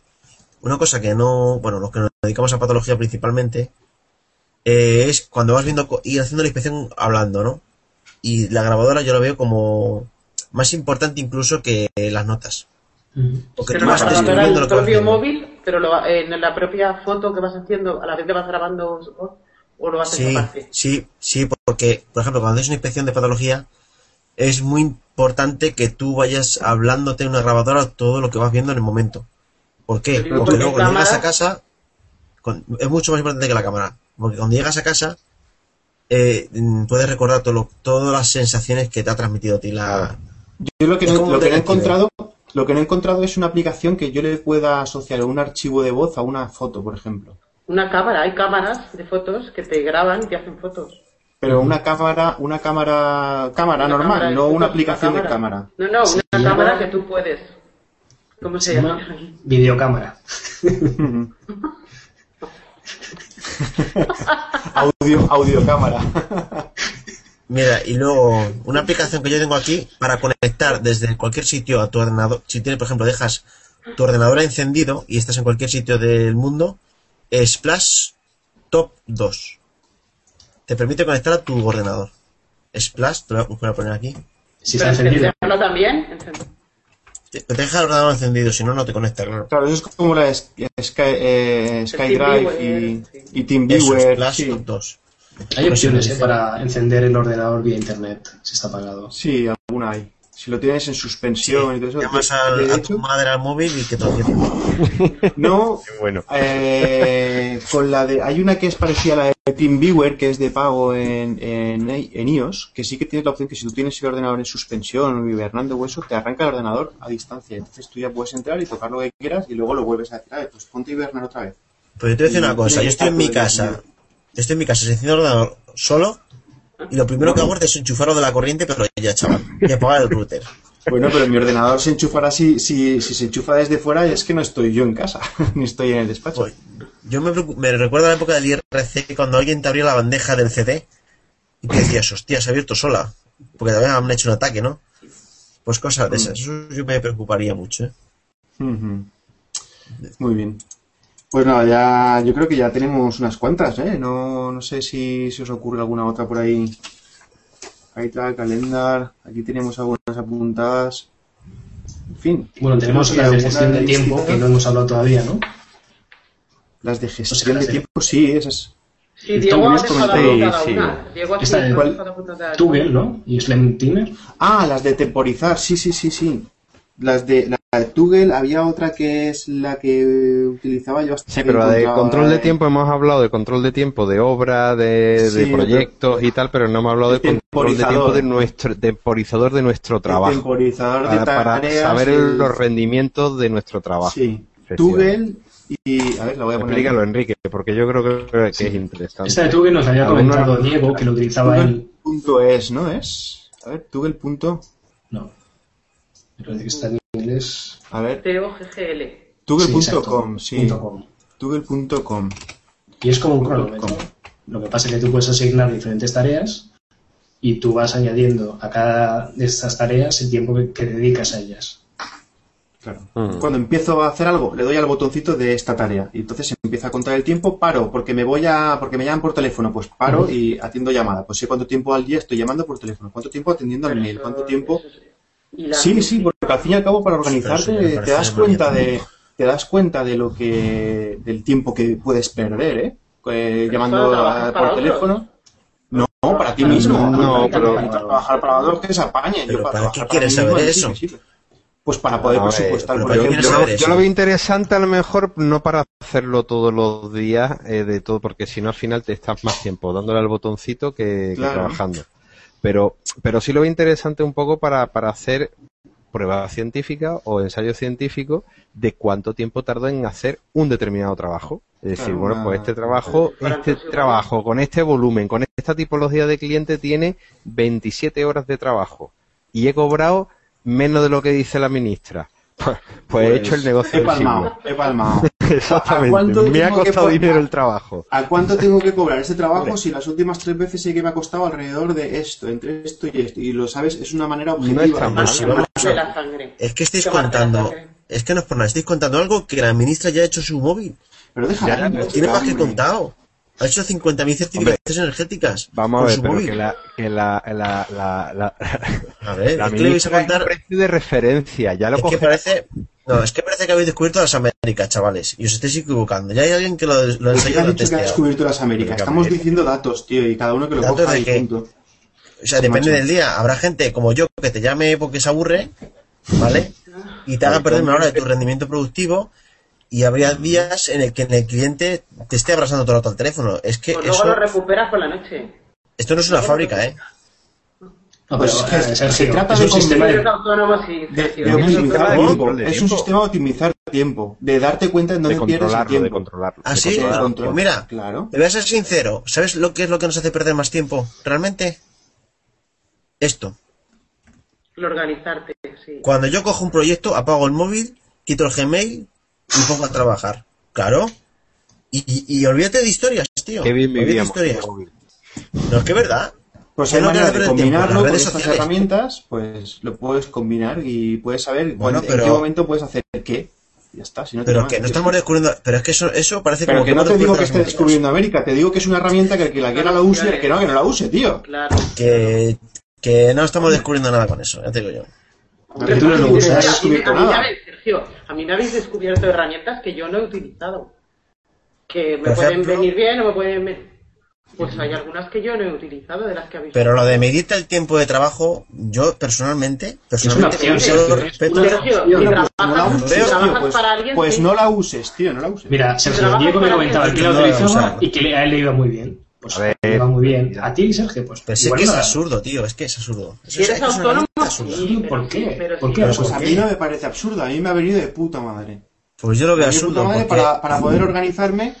una cosa que no, bueno, los que nos dedicamos a patología principalmente, eh, es cuando vas viendo, co- ir haciendo la inspección hablando, ¿no? Y la grabadora yo lo veo como más importante incluso que las notas. Porque Pero tú la vas grabadora describiendo del lo que vas propio móvil, pero lo, va- en la propia foto que vas haciendo, a la vez que vas grabando o lo haces Sí, aparte. sí, sí, porque, por ejemplo, cuando haces una inspección de patología, es muy importante que tú vayas hablándote en una grabadora todo lo que vas viendo en el momento. ¿Por qué? Porque porque luego cuando llegas a casa, con- es mucho más importante que la cámara. Porque cuando llegas a casa, eh, puedes recordar todo lo- todas las sensaciones que te ha transmitido a ti la... Yo lo que, no, como lo que no he encontrado, lo que no he encontrado es una aplicación que yo le pueda asociar un archivo de voz a una foto, por ejemplo. Una cámara, hay cámaras de fotos que te graban y te hacen fotos. Pero una cámara, una cámara, cámara Una normal, cámara no fotos, una aplicación una de cámara. No, no, una cámara que tú puedes. ¿Cómo se, llama videocámara. Audio, audiocámara. Mira, y luego una aplicación que yo tengo aquí para conectar desde cualquier sitio a tu ordenador. Si tienes, por ejemplo, dejas tu ordenador encendido y estás en cualquier sitio del mundo, es Splash Top 2. Te permite conectar a tu ordenador. Splash, te lo voy a poner aquí. Si está encendido. también. encend- Te deja el ordenador encendido, si no, no te conecta, claro. Claro, eso es como la Sky, eh, SkyDrive y, TeamViewer, y Eso, TeamViewer. Splash Sí, Top 2. Hay opciones Sí, eh, sí. para encender el ordenador vía internet si está apagado. sí, alguna hay. Si lo tienes en suspensión y todo eso. Llamas al- a tu madre al móvil y que te lo. No, bueno. Eh, con la de, hay una que es parecida a la de TeamViewer, que es de pago en, en, en iOS, que sí que tienes la opción que si tú tienes el ordenador en suspensión o hibernando o eso, te arranca el ordenador a distancia. Entonces tú ya puedes entrar y tocar lo que quieras y luego lo vuelves a decir, "Ah, pues ponte a hibernar otra vez. Pues yo te voy a decir una cosa, yo estoy en mi casa, estoy en mi casa, se enciende el ordenador solo y lo primero que hago es desenchufarlo de la corriente, pero ya, chaval, y apagar el router. Bueno, pero mi ordenador se enchufará si, si, si se enchufa desde fuera y es que no estoy yo en casa, ni estoy en el despacho. Pues, yo me, me recuerdo la época del IRC cuando alguien te abría la bandeja del CD y te decías, hostia, se ha abierto sola, porque te habían hecho un ataque, ¿no? Pues cosas de esas, eso yo me preocuparía mucho, ¿eh? Muy bien. Pues nada, ya, yo creo que ya tenemos unas cuantas, ¿eh? No, no sé si se os ocurre alguna otra por ahí. Ahí está, calendar. Aquí tenemos algunas apuntadas. En fin. Bueno, tenemos las de gestión de tiempo que no hemos hablado todavía, ¿no? Las de O sea, gestión las de de- tiempo, sí, esas. Sí, Diego ha sí. una. Diego ha Esta de- dejado ¿cuál? apuntada Tugel, ¿no? Y Slim Timer. Ah, las de temporizar, sí, sí, sí, sí. Las de, de Toggle, había otra que es la que utilizaba yo hasta Sí, pero de encontraba- control de tiempo hemos hablado de control de tiempo de obra, de, de Sí, proyectos y tal, pero no hemos hablado de El control de tiempo temporizador. de nuestro temporizador de nuestro el trabajo. temporizador de Para, para tareas. saber el- los rendimientos de nuestro trabajo. Sí. Toggle y... A ver, la voy a poner. Explícalo, Enrique, porque yo creo que, que es interesante. Esta de Tugel nos había comentado Diego que lo utilizaba él. Tuggle.es, ¿no es? A ver, Tuggle. punto- No. Me parece que está en inglés. A ver, TOGGL. Tuggle.com, Sí, sí. exacto, punto com. Tuggle.com. Y es como un cronómetro. Lo que pasa es que tú puedes asignar diferentes tareas y tú vas añadiendo a cada de estas tareas el tiempo que, que dedicas a ellas. Claro. Mm. Cuando empiezo a hacer algo, le doy al botoncito de esta tarea y entonces se empieza a contar el tiempo, paro porque me voy a porque me llaman por teléfono, pues paro y atiendo llamada. Pues sé cuánto tiempo al día estoy llamando por teléfono, cuánto tiempo atendiendo al mail, cuánto tiempo. Y la- Sí, sí, porque al fin y al cabo para organizarte sí, te das cuenta de te das cuenta de lo que del tiempo que puedes perder, ¿eh? Eh, llamando a- por teléfono. No, para ti mismo. No, pero- Para trabajar para otros que se apañen. Pero Yo ¿para qué quieres saber eso? Pues para poder presupuestar, pero por ¿para qué Yo, ejemplo. saber yo eso? lo veo interesante a lo mejor no para hacerlo todos los días eh, de todo, porque si no al final te estás más tiempo dándole al botoncito que, trabajando. Pero, pero sí lo veo interesante un poco para, para hacer prueba científica o ensayo científico de cuánto tiempo tardó en hacer un determinado trabajo. Es decir, bueno, pues este trabajo, este trabajo con este volumen, con esta tipología de cliente tiene 27 horas de trabajo y he cobrado menos de lo que dice la ministra. Pues, pues he hecho el negocio He palmado, he palmado. Exactamente. cuánto Me ha tengo que costado dinero el trabajo. ¿A cuánto tengo que cobrar ese trabajo si las últimas tres veces sé que me ha costado alrededor de esto, entre esto y esto? Y lo sabes, es una manera objetiva. mal. si vamos a- de la sangre. Es que estáis contando, es que no es por nada, estáis contando algo que la ministra ya ha hecho su móvil. Pero hombre, Tiene más que contado. Ha hecho 50.000 certificaciones energéticas. Vamos a ver, pero que la, que la, la, la, la, A ver, la es que le vais a contar. precio de referencia, ya lo Es que parece. No, es que parece que habéis descubierto las Américas, chavales. Y os estáis equivocando. Ya hay alguien que lo, lo ha Pues ¿quién ensayado ha y lo ha dicho que ha descubierto las Américas? Estamos América. diciendo datos, tío, y cada uno que lo ¿Datos coja punto. O sea, depende macho. del día. Habrá gente como yo que te llame porque se aburre, ¿vale? Y te haga perder una hora de tu rendimiento productivo. Y habría días en el que el cliente te esté abrazando todo el rato al teléfono. Es que Pues luego eso, lo recuperas por la noche. esto no es una fábrica, ¿eh? No, Pues pero, es que se trata de un sistema de... De, de optimizar tiempo. de Es un tiempo. sistema de optimizar tiempo, de darte cuenta en de dónde pierdes el controlarlo, de tiempo. controlarlo. ¿Ah, de sí? controlarlo. Control. Pues mira, Claro. te voy a ser sincero. ¿Sabes lo que es lo que nos hace perder más tiempo? ¿Realmente? Esto. El organizarte, sí. Cuando yo cojo un proyecto, apago el móvil, quito el Gmail y pongo a trabajar. Claro. Y, y, y olvídate de historias, tío. Qué bien Olvídate de vivíamos. historias. No, es que es verdad. Pues ¿Qué hay que manera de combinarlo con estas sociales. herramientas, pues lo puedes combinar y puedes saber Bueno, cuándo- pero- en qué momento puedes hacer qué. Ya está, si no Pero que no estamos descubriendo. Pero es que eso, eso parece Pero como que no te digo que esté descubriendo América, te digo que es una herramienta que el que la quiera la use el que no, que no la use, tío. Claro. Que, que no estamos descubriendo nada con eso, ya te digo yo. Que tú no lo usas. Has descubierto a mí, me nada. habéis, Sergio, a mí me habéis descubierto herramientas que yo no he utilizado. Que me Por pueden ejemplo. venir bien o me pueden venir. Pues hay algunas que yo no he utilizado de las que habéis Pero lo de medirte el tiempo de trabajo, yo personalmente, personalmente, opción, con todo Sergio, es respeto, una- Sergio, si No la uses, si trabajas tío, pues, para alguien, pues sí. no la uses, tío, no la uses. Mira, Sergio, trabajas Diego me comentaba que lo utilizaba y que le, a él le iba muy bien. Pues A ver, va muy bien. A ti, Sergio, pues Pero si es igual que es absurdo, tío, es que es absurdo. Si es- eres autónomo, sí, ¿Por qué? pero ¿Por qué? Pues ¿Por a mí no me parece absurdo, a mí me ha venido de puta madre. Pues yo lo veo absurdo madre porque... para, para poder organizarme,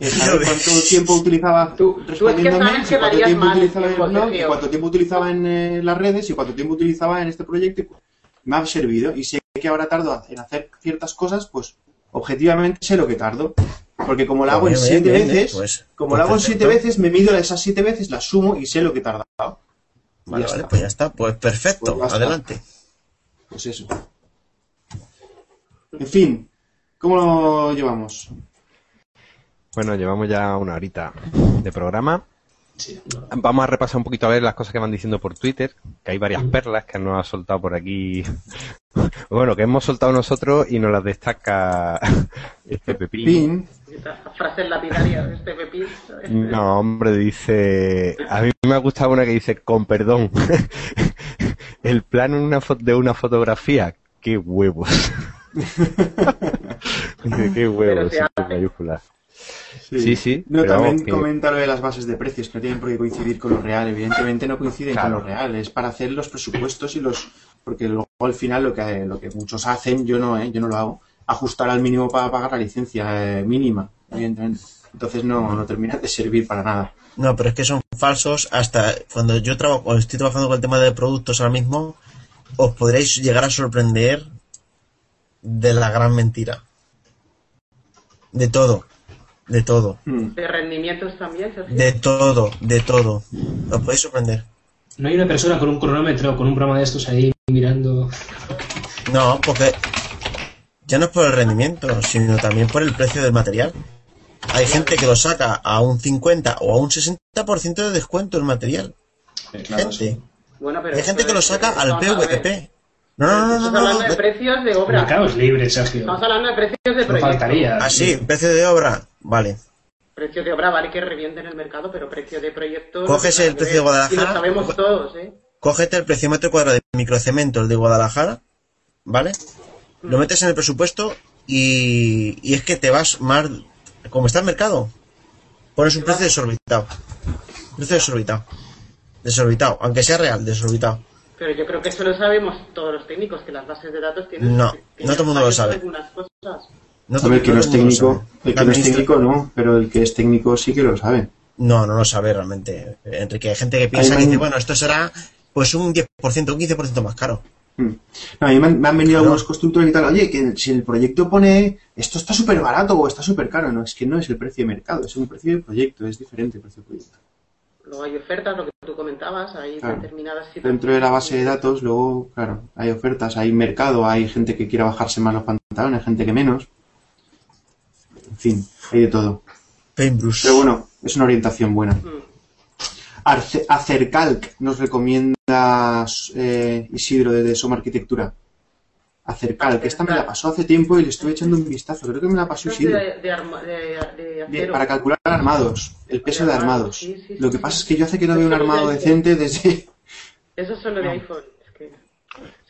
eh, saber cuánto tiempo utilizaba Tú- tú es que respondiéndome, sabes y que cuánto tiempo mal utilizaba en blog, y cuánto tiempo utilizaba en eh, las redes y cuánto tiempo utilizaba en este proyecto. y Me ha servido y sé que ahora tardo en hacer ciertas cosas, pues objetivamente sé lo que tardo. Porque como lo hago en Pues bien, siete bien, veces, pues- como pues lo hago en siete veces, me mido esas siete veces, las sumo y sé lo que he tardado. Vale, vale, está. pues ya está, pues perfecto, Pues adelante. Pues eso. En fin, ¿cómo lo llevamos? Bueno, llevamos ya una horita de programa. Sí. Vamos a repasar un poquito a ver las cosas que van diciendo por Twitter, que hay varias perlas que nos ha soltado por aquí. Bueno, que hemos soltado nosotros y nos las destaca este Pepín. Estas frases lapidarias de este. ¿sabes? No, hombre, dice. A mí me ha gustado una que dice, con perdón. El plano en una fo- de una fotografía qué huevos. Dice, qué huevos, mayúsculas. Sí, sí, No, pero también que- comenta lo de las bases de precios, que no tienen por qué coincidir con lo real. Evidentemente no coinciden Claro. con lo real. Es para hacer los presupuestos y los... Porque luego al final lo que, lo que muchos hacen, yo no, ¿eh? yo no lo hago, ajustar al mínimo para pagar la licencia eh, mínima, evidentemente. Entonces no, no termina de servir para nada. No, pero es que son falsos hasta cuando yo trabajo, cuando estoy trabajando con el tema de productos ahora mismo, os podréis llegar a sorprender de la gran mentira. De todo, de todo, Mm. De rendimientos también, Sergio. de todo, de todo. Os podéis sorprender. No hay una persona con un cronómetro, con un programa de estos ahí mirando. No, porque ya no es por el rendimiento, sino también por el precio del material. Hay gente que lo saca a un 50 o a un 60% de descuento el material. Eh, claro, Gente. sí. Bueno, pero Hay gente que lo saca al. PVP. No, no, no, no, Estamos no, hablando no, de precios de obra. mercado es libre, Sergio. Estamos hablando de precios de No proyecto. faltaría. Ah, sí, precio de obra. Vale. Precio de obra vale que reviente en el mercado, pero precio de proyecto... Coges el precio de. Guadalajara, Y lo sabemos todos, ¿eh? Cógete el precio metro cuadrado de microcemento, el de Guadalajara, ¿vale? Lo metes en el presupuesto y, y es que te vas más... Como está el mercado, pones un precio desorbitado. Precio desorbitado. Desorbitado, aunque sea real, desorbitado. Pero yo creo que eso lo sabemos todos los técnicos, que las bases de datos tienen... No, tienen no todo el mundo lo sabe. cosas. No A ver, que no es técnico, el que no es técnico no, pero el que es técnico sí que lo sabe. No, no lo sabe realmente. Enrique, hay gente que piensa que dice, bueno, esto será pues un 10%, un 15% más caro. Mm. No, a mí me han, me han venido Claro. algunos constructores y tal, oye, que si el proyecto pone esto está súper barato o está súper caro, no, es que no es el precio de mercado, es un precio de proyecto, es diferente el precio de proyecto. Luego hay ofertas, lo que tú comentabas, hay Claro. determinadas Dentro de la base de datos, luego, claro, hay ofertas, hay mercado, hay gente que quiera bajarse más los pantalones, gente que menos. En fin, hay de todo. Pero bueno, es una orientación buena. Mm. Arce- Acercalc nos recomienda eh, Isidro de Soma Arquitectura. Acercalc, esta me la pasó hace tiempo y le estuve echando un vistazo. Creo que me la pasó es Isidro. de, de, de- de De- para calcular armados, el peso de armados. Sí, sí, Lo que pasa es que yo hace que no veo un armado decente desde... Eso solo de iPhone. Es que...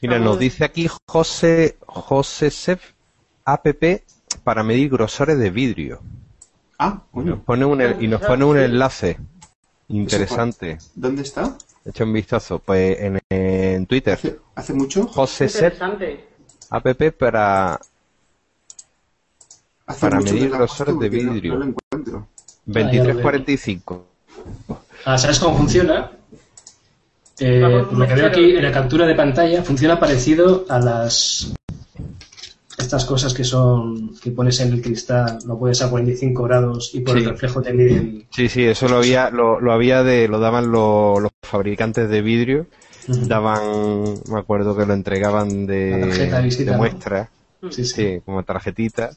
Mira, nos dice aquí José, José Sef, app para medir grosores de vidrio. Ah, Y nos pone un, y nos pone un enlace interesante. ¿dónde está? Echa un vistazo. Pues en, en Twitter, ¿Hace, hace mucho? José Interesante. app para Hace para medir grosores de porque no- vidrio. No, lo encuentro. 2345. Ah, ¿sabes cómo funciona? Eh, por lo que veo aquí en la captura de pantalla, funciona parecido a las estas cosas que son que pones en el cristal, lo pones a 45 grados y por Sí. el reflejo te mide el- Sí, sí, eso lo había, lo, lo había de, lo daban lo- los fabricantes de vidrio, daban, me acuerdo que lo entregaban de, La tarjeta de visita, de ¿no? muestra, Sí, sí. sí, como tarjetita.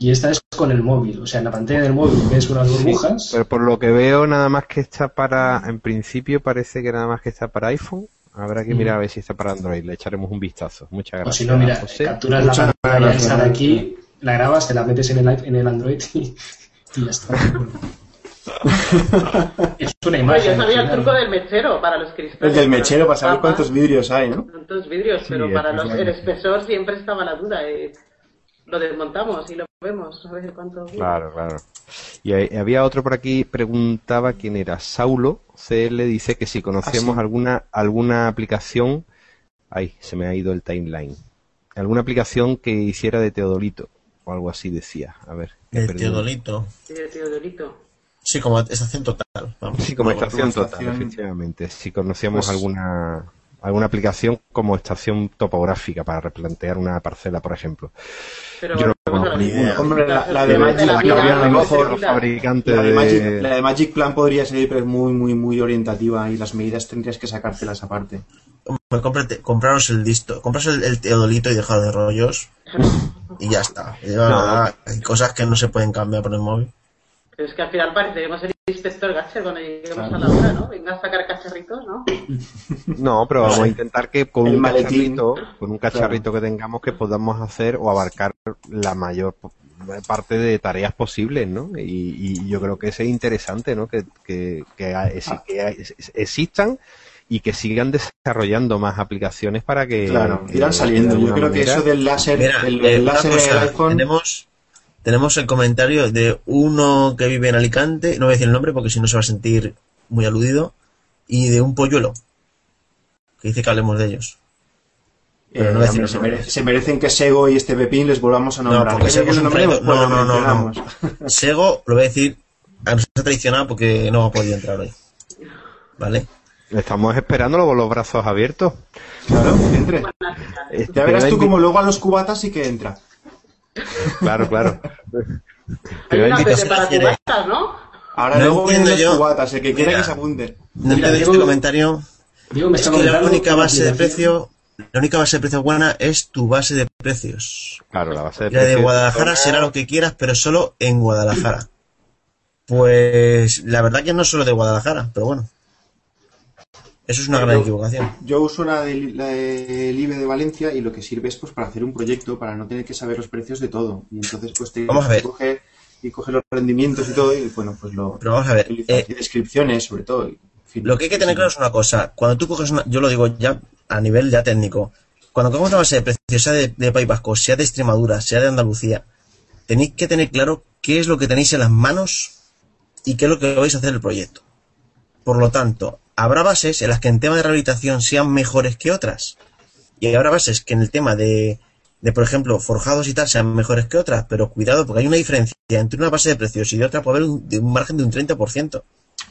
Y esta es con el móvil, o sea, en la pantalla del móvil ves unas burbujas. Pero por lo que veo, nada más que está para, en principio parece que nada más que está para iPhone. Habrá que mirar a ver si está para Android. Le echaremos un vistazo. Muchas o gracias. si no, mira, José. capturas Muchas la pantalla esa de aquí, la grabas, te la metes en el, en el Android y, y ya está. es una imagen. yo sabía el truco del mechero para los cristales. El del mechero para saber cuántos vidrios hay, ¿no? Tantos vidrios, pero Sí, para los, el espesor siempre estaba la duda. eh, lo desmontamos y lo vemos, a ver cuánto. Claro, claro. Y hay- había otro por aquí, preguntaba quién era. Saulo CL dice que si conocemos Ah, sí. alguna, alguna aplicación. Ay, se me ha ido el timeline. Alguna aplicación que hiciera de Teodolito. O algo así decía. A ver. El perdido. Teodolito. Sí, de Teodorito. Sí, como estación total. Vamos. Sí, como Vamos. estación total, estación. efectivamente. Si conocíamos Pues- alguna alguna aplicación como estación topográfica para replantear una parcela, por ejemplo. Pero Yo no conozco ninguna. Hombre, la- la de Magic- la de. Magic, la de Magic Plan podría ser, pero es muy, muy, muy orientativa y las medidas tendrías que sacártelas aparte. Hombre, cómprate- compraros el listo, compraros el, el Teodolito y dejar de rollos y ya está. Y ya, No. Hay cosas que no se pueden cambiar por el móvil. Pero es que al final pareceremos el inspector Gatcher cuando lleguemos a la hora, ¿no? Venga a sacar cacharritos, ¿no? No, pero vamos a intentar que con El un maletín. cacharrito, con un cacharrito que tengamos que podamos hacer o abarcar la mayor parte de tareas posibles, ¿no? Y, y yo creo que eso es interesante, ¿no? Que, que, que, es- que es- existan y que sigan desarrollando más aplicaciones para que Claro, irán de saliendo. Yo creo que eso del láser, Mira, el, eh, láser cosa, del iPhone, tenemos, tenemos el comentario de uno que vive en Alicante, no voy a decir el nombre porque si no se va a sentir muy aludido, y de un polluelo, que dice que hablemos de ellos. pero eh, no hombre, decir se, mere- se merecen que Sego y este Pepín les volvamos a No, nombrar. porque ¿Quieren que Sego es un nombremos? traidor. Pues No, no, no, no. Sego, lo voy a decir, a no ser traicionado porque no ha podido entrar hoy. ¿Vale? Estamos esperándolo con los brazos abiertos. Claro, entre. Este, Ya verás tú como luego a los cubatas sí que entra. Claro, claro. Te Hay una para cubatas, ¿no? Ahora No luego vienen entiendo los yo. cubatas, el que quiera Mira. que se apunte. No entiendo este comentario. Me Es que la única base de precio, la única base de precio buena es tu base de precios. Claro, la base de La de precios- Guadalajara será lo que quieras, pero solo en Guadalajara. Pues la verdad que no solo de Guadalajara, pero bueno. Eso es una gran Yo- equivocación. Yo uso la del la del IBE de Valencia y lo que sirve es pues para hacer un proyecto, para no tener que saber los precios de todo. Y entonces pues te Vamos a ver. coge y coge los rendimientos y todo y bueno, pues lo Pero vamos a ver, eh, y descripciones sobre todo. en fin. Lo que hay que tener claro es una cosa. Cuando tú coges una, yo lo digo ya a nivel ya técnico, cuando coges una base de precios, sea de, de País Vasco, sea de Extremadura, sea de Andalucía, tenéis que tener claro qué es lo que tenéis en las manos y qué es lo que vais a hacer el proyecto. Por lo tanto, habrá bases en las que en tema de rehabilitación sean mejores que otras. Y habrá bases que en el tema de, de, por ejemplo, forjados y tal sean mejores que otras. Pero cuidado, porque hay una diferencia entre una base de precios y de otra puede haber un, de un margen de un 30%.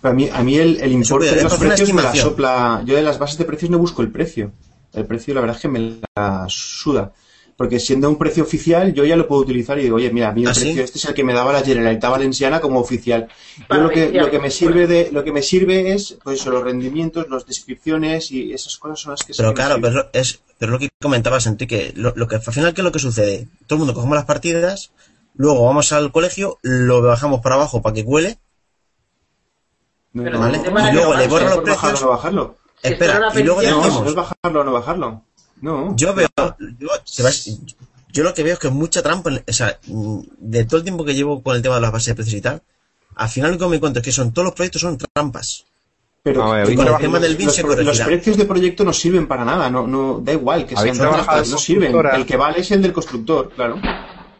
Pero a mí, a mí el, el importe de los para precios me la estimación. sopla. Yo de las bases de precios no busco el precio. El precio, la verdad es que me la suda. Porque siendo un precio oficial, yo ya lo puedo utilizar y digo, oye, mira, el ¿Ah, sí? precio este es el que me daba la Generalitat Valenciana como oficial. Yo lo que, lo que me sirve de, lo que me sirve es, pues eso, los rendimientos, las descripciones y esas cosas son las que Pero claro, pero lo- es pero lo que comentabas, Enrique, lo, lo que al final, ¿qué es lo que sucede? Todo el mundo cogemos las partidas, luego vamos al colegio, lo bajamos para abajo para que cuele, Pero ¿vale? Y luego le bases, los ¿Es bajarlo o precios, no bajarlo? Si espera, y luego No, decimos, no es bajarlo o no bajarlo. No. yo veo, yo, lo que veo es que es mucha trampa, o sea, de todo el tiempo que llevo con el tema de las bases de precios y tal, al final lo que me encuentro es que son todos los proyectos son trampas. Pero No, con el tema del los, se los- precios de proyecto no sirven para nada, no, no da igual que ¿Habéis sean trabajado trampas, no en sirven. El que vale es el del constructor, claro.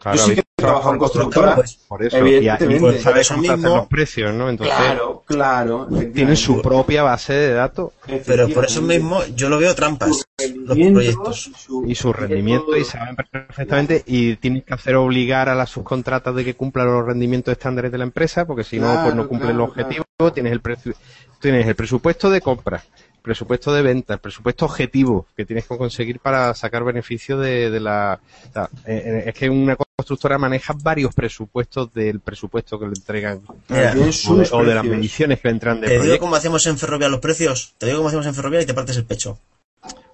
Claro, Yo sí que trabajado en constructora. pues, Por eso, Evidentemente. pues, sabes cómo mismo- los precios, ¿no? Entonces, Claro, claro. tienen su propia base de datos Pero por eso mismo yo lo veo trampas, los proyectos. y su rendimiento y saben perfectamente y tienes que hacer obligar a las subcontratas de que cumplan los rendimientos estándares de la empresa porque si no Claro, pues no cumplen claro, el objetivo tienes el precio tienes el presupuesto de compra presupuesto de venta el presupuesto objetivo que tienes que conseguir para sacar beneficio de, de la o sea, eh, eh, es que una constructora maneja varios presupuestos del presupuesto que le entregan Mira, o de, sus o de las mediciones que le entran de Te digo cómo hacemos en Ferrovial los precios, te digo cómo hacemos en Ferrovial y te partes el pecho.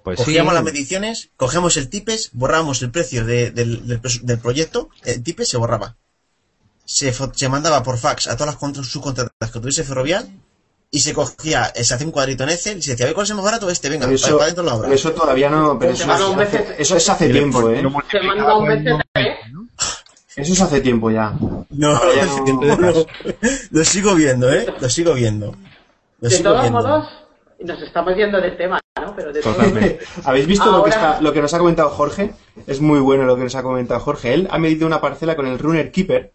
pues sí Cogíamos las mediciones, cogemos el tipes, borrábamos el precio de- del, del proyecto, el tipes se borraba. Se, se mandaba por fax a todas las contra- subcontratas que tuviese Ferrovial y se cogía, eh, se hacía un cuadrito en Excel y se decía, a ver cuál es el más barato este, venga, eso, para dentro la obra. pero eso todavía no. Pero Se eso, manda un es hace, eso es hace tiempo, ¿eh? Se manda un BCT, Eso es hace tiempo ya. No, ya no- no, no. lo sigo viendo, eh, lo sigo viendo. Lo de sigo todos viendo. modos, nos estamos yendo del tema, ¿no? Pero de todos Totalmente. ¿Habéis visto lo, que está, lo que nos ha comentado Jorge? Es muy bueno lo que nos ha comentado Jorge. Él ha medido una parcela con el Runner Keeper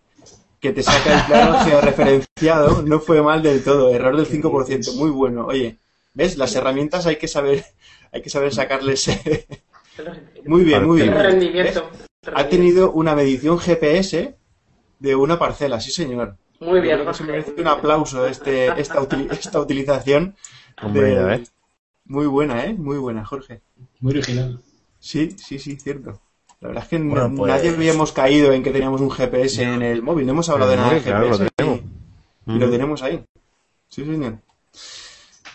que te saca el plano georreferenciado. No fue mal del todo, error del 5%. Muy bueno. Oye, ¿ves? Las herramientas hay que saber, hay que saber sacarles. muy bien, muy bien. rendimiento. Ha tenido una medición GPS de una parcela, sí señor. Muy bien, que se Jorge. merece un aplauso este, esta, util- esta utilización. De-. Muy buena, ¿eh? Muy buena, Jorge. Muy original. Sí, sí, sí, cierto. La verdad es que Bueno, pues- nadie habíamos caído en que teníamos un GPS en el móvil. No hemos hablado de nada de claro, GPS. lo tenemos. y, y lo tenemos ahí. Sí, señor.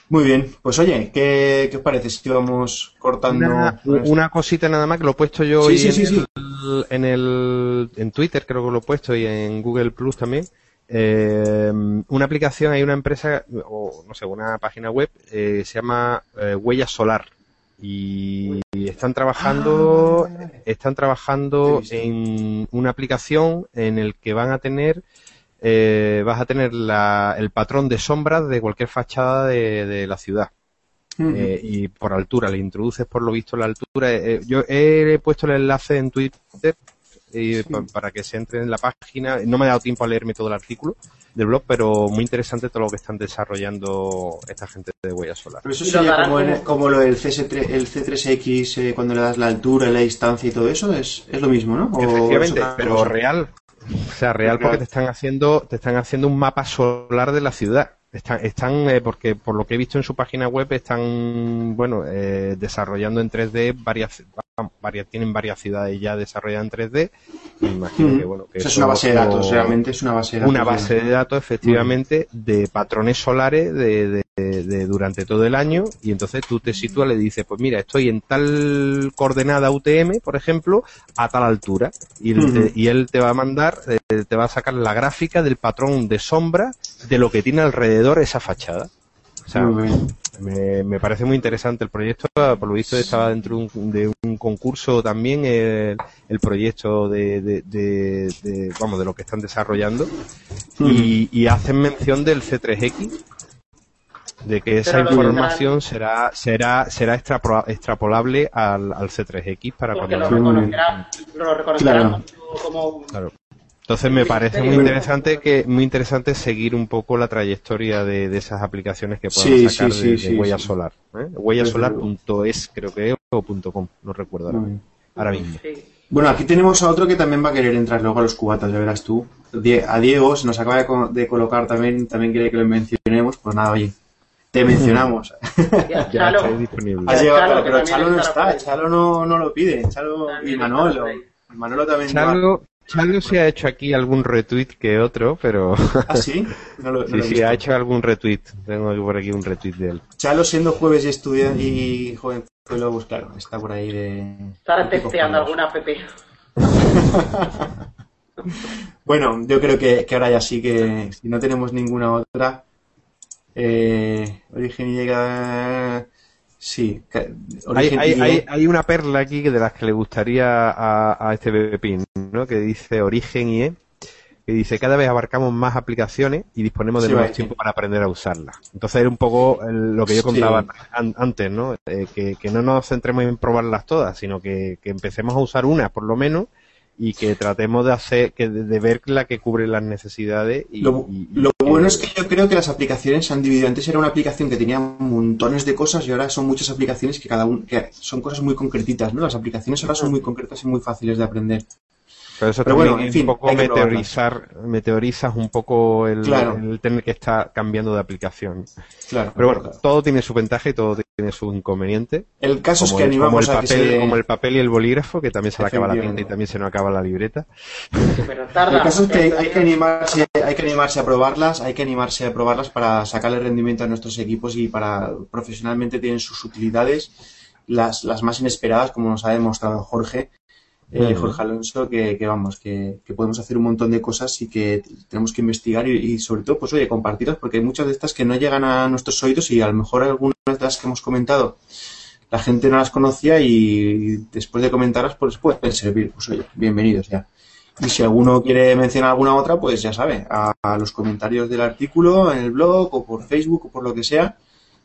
Muy bien. Pues oye, ¿qué, qué os parece si vamos cortando? Una, una cosita nada más que lo he puesto yo Sí, hoy sí, en, sí, sí. el- en el en Twitter creo que lo he puesto y en Google Plus también Eh, una aplicación hay una empresa o no sé una página web eh, se llama eh, Huella Solar y están trabajando están trabajando en una aplicación en el que van a tener eh, vas a tener la- el patrón de sombras de cualquier fachada de, de la ciudad. Eh, y por altura, le introduces por lo visto la altura. Eh, yo he puesto el enlace en Twitter eh, para que se entre en la página. No me ha dado tiempo a leerme todo el artículo del blog, pero muy interesante todo lo que están desarrollando esta gente de huella solar. Pero eso sería como, en- como lo del CS3, el C3X eh, cuando le das la altura, la distancia y todo eso, es, es lo mismo, ¿no? O Efectivamente, pero cosa? real. O sea, real porque te están haciendo, te están haciendo un mapa solar de la ciudad. Están, están eh, porque por lo que he visto en su página web están, bueno, eh, desarrollando en 3D varias, varias, tienen varias ciudades ya desarrolladas en 3D. Me imagino Mm. que, bueno, que O sea, es una base de datos, realmente es una base de datos. una base de datos efectivamente de patrones solares de, de- de durante todo el año y entonces tú te sitúas le dices pues mira estoy en tal coordenada UTM por ejemplo a tal altura y él, te, Ujú. y él te va a mandar eh, te va a sacar la gráfica del patrón de sombra de lo que tiene alrededor esa fachada o sea, Muy bien. Me, me parece muy interesante el proyecto. Por lo visto estaba dentro de un, de un concurso también el, el proyecto de, de- de- de, vamos de lo que están desarrollando y, y hacen mención del C3X de que esa Pero información será será será extrapo- extrapolable al, al C3X para Porque lo cuando reconocerá, lo reconocerá Claro. como Claro. Entonces me parece muy interesante que muy interesante seguir un poco la trayectoria de, de esas aplicaciones que puedan Sí, sacar sí, de, sí, de huella sí. solar. ¿eh? Huellasolar.es creo que es o punto .com, no recuerdo ahora, ahora mismo. Bueno, aquí tenemos a otro que también va a querer entrar luego a los cubatas, ya verás tú. A Diego se nos acaba de, co- de colocar también, también quiere que lo mencionemos, pues nada, oye, te mencionamos. Ya, Ya Chalo. está disponible. Has llegado, Chalo, pero, Chalo no está. Chalo no, no lo pide, Chalo y Manolo. Manolo también va- Chalo, Chalo se ha hecho aquí algún retweet que otro, pero ¿Ah, sí? No lo, no sí, lo he sí, ha hecho algún retweet. Tengo por aquí un retweet de él. Chalo siendo jueves y estudiante y joven pues claro, está por ahí de... Estará testeando alguna app. Bueno, yo creo que, que ahora ya sí que si no tenemos ninguna otra, eh, origen y llega, sí, ca- Hay, hay, hay, hay una perla aquí que de las que le gustaría a, a este Pepín, ¿no? Que dice Origen IE, que dice cada vez abarcamos más aplicaciones y disponemos de Sí, sí. tiempo para aprender a usarlas. Entonces era un poco el- lo que yo Sí. contaba an- antes, ¿no? Eh, que, que no nos centremos en probarlas todas, sino que, que empecemos a usar una por lo menos y que tratemos de hacer, que de, de ver la que cubre las necesidades y, Lo, y- y lo que- bueno es que yo creo que las aplicaciones se han dividido. Antes era una aplicación que tenía montones de cosas y ahora son muchas aplicaciones que cada que son cosas muy concretitas, ¿no? Las aplicaciones ahora son muy concretas y muy fáciles de aprender. Pero eso Pero también bueno, en es fin, un poco que meteorizar, meteorizas un poco el, Claro. el tener que estar cambiando de aplicación. Claro. Pero bueno, claro. todo tiene su ventaja y todo tiene su inconveniente. El caso es Como que el, como animamos el a que papel, se... como el papel y el bolígrafo, que también se le acaba la tinta y también se nos acaba la libreta. Pero tarda. El caso es que hay, que animarse, hay que animarse a probarlas, hay que animarse a probarlas para sacarle rendimiento a nuestros equipos y para profesionalmente tienen sus utilidades, las, las más inesperadas, como nos ha demostrado Jorge, eh. Jorge Alonso, que, que vamos, que, que podemos hacer un montón de cosas y que tenemos que investigar y, y sobre todo, pues oye, compartirlas, porque hay muchas de estas que no llegan a nuestros oídos y a lo mejor algunas de las que hemos comentado la gente no las conocía y después de comentarlas, pues pueden servir. Pues oye, bienvenidos ya. Y si alguno quiere mencionar alguna otra, pues ya sabe, a, a los comentarios del artículo, en el blog o por Facebook o por lo que sea.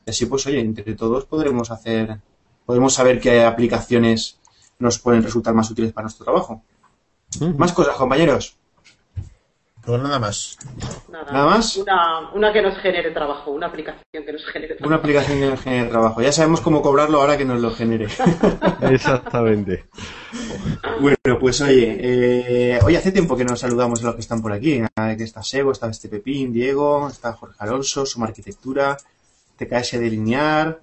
Y así, pues oye, entre todos podremos hacer, podremos saber qué aplicaciones nos pueden resultar más útiles para nuestro trabajo. Más cosas, compañeros. Pues nada más. Nada, ¿Nada más? Una, una que nos genere trabajo, una aplicación que nos genere trabajo. Una aplicación que nos genere trabajo. Ya sabemos cómo cobrarlo ahora que nos lo genere. Exactamente. Bueno, pues oye, eh, hoy hace tiempo que nos saludamos a los que están por aquí. Que está Sego, está este Pepín, Diego, está Jorge Alonso, Suma Arquitectura, TKS de Linear,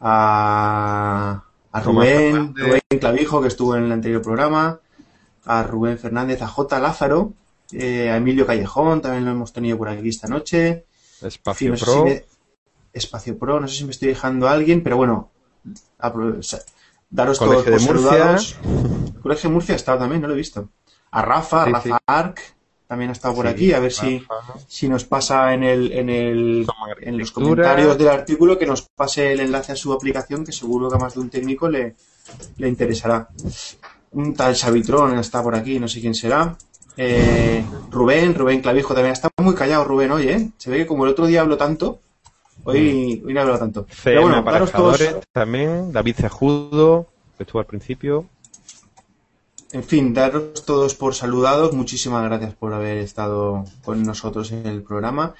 a, a Rubén. Rubén Clavijo, que estuvo en el anterior programa, a Rubén Fernández, a J. Lázaro, eh, a Emilio Callejón, también lo hemos tenido por aquí esta noche. En fin, Espacio no Pro. si me- Espacio Pro, no sé si me estoy dejando a alguien, pero bueno, sea, daros Colegio todos de Murcia. saludados. El Colegio de Murcia ha estado también, no lo he visto. A Rafa, Sí, Rafa sí. Arc, también ha estado por Sí, aquí, a ver si, si nos pasa en el, en el, en los comentarios del artículo que nos pase el enlace a su aplicación, que seguro que a más de un técnico le, le interesará. Un tal Xavitrón está por aquí, no sé quién será. Eh, Rubén, Rubén Clavijo también está muy callado Rubén hoy, ¿eh? Se ve que como el otro día habló tanto, Hoy, hoy no hablado tanto. CM Pero bueno, todos, también, David Cejudo, que estuvo al principio. En fin, daros todos por saludados. Muchísimas gracias por haber estado con nosotros en el programa.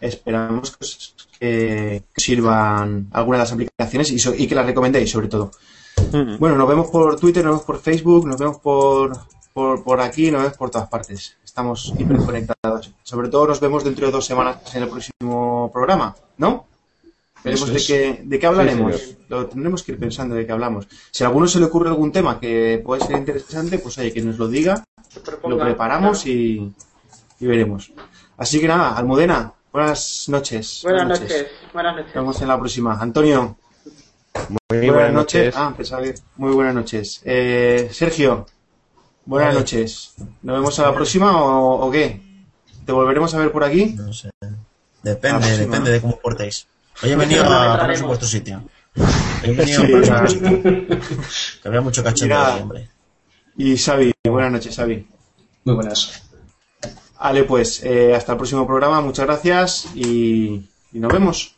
Esperamos que, os- que sirvan algunas de las aplicaciones y, so- y que las recomendéis, sobre todo. Bueno, nos vemos por Twitter, nos vemos por Facebook, nos vemos por, por, por aquí, nos vemos por todas partes. Estamos hiperconectados. Sobre todo nos vemos dentro de dos semanas en el próximo programa, ¿no? Veremos de qué, de qué hablaremos. Sí, lo tendremos que ir pensando de qué hablamos. Si a alguno se le ocurre algún tema que puede ser interesante, pues oye, que nos lo diga, lo preparamos claro. y, y veremos. Así que nada, Almudena, buenas noches. Buenas noches. Buenas noches. Nos vemos en la próxima. Antonio, Muy buenas, noches. Ah, pensaba que- Muy buenas noches. Eh, Sergio, buenas Vale. noches. ¿Nos vemos a la próxima o, o qué? ¿Te volveremos a ver por aquí? No sé. Depende, depende de cómo os portéis. Hoy he venido a poneros en vuestro sitio. Hoy he venido Sí. a poneros en vuestro sitio. Que había mucho cachondeo hombre. Y Xavi, buenas noches, Xavi. Muy buenas. Vale, pues eh, hasta el próximo programa. Muchas gracias y, y nos vemos.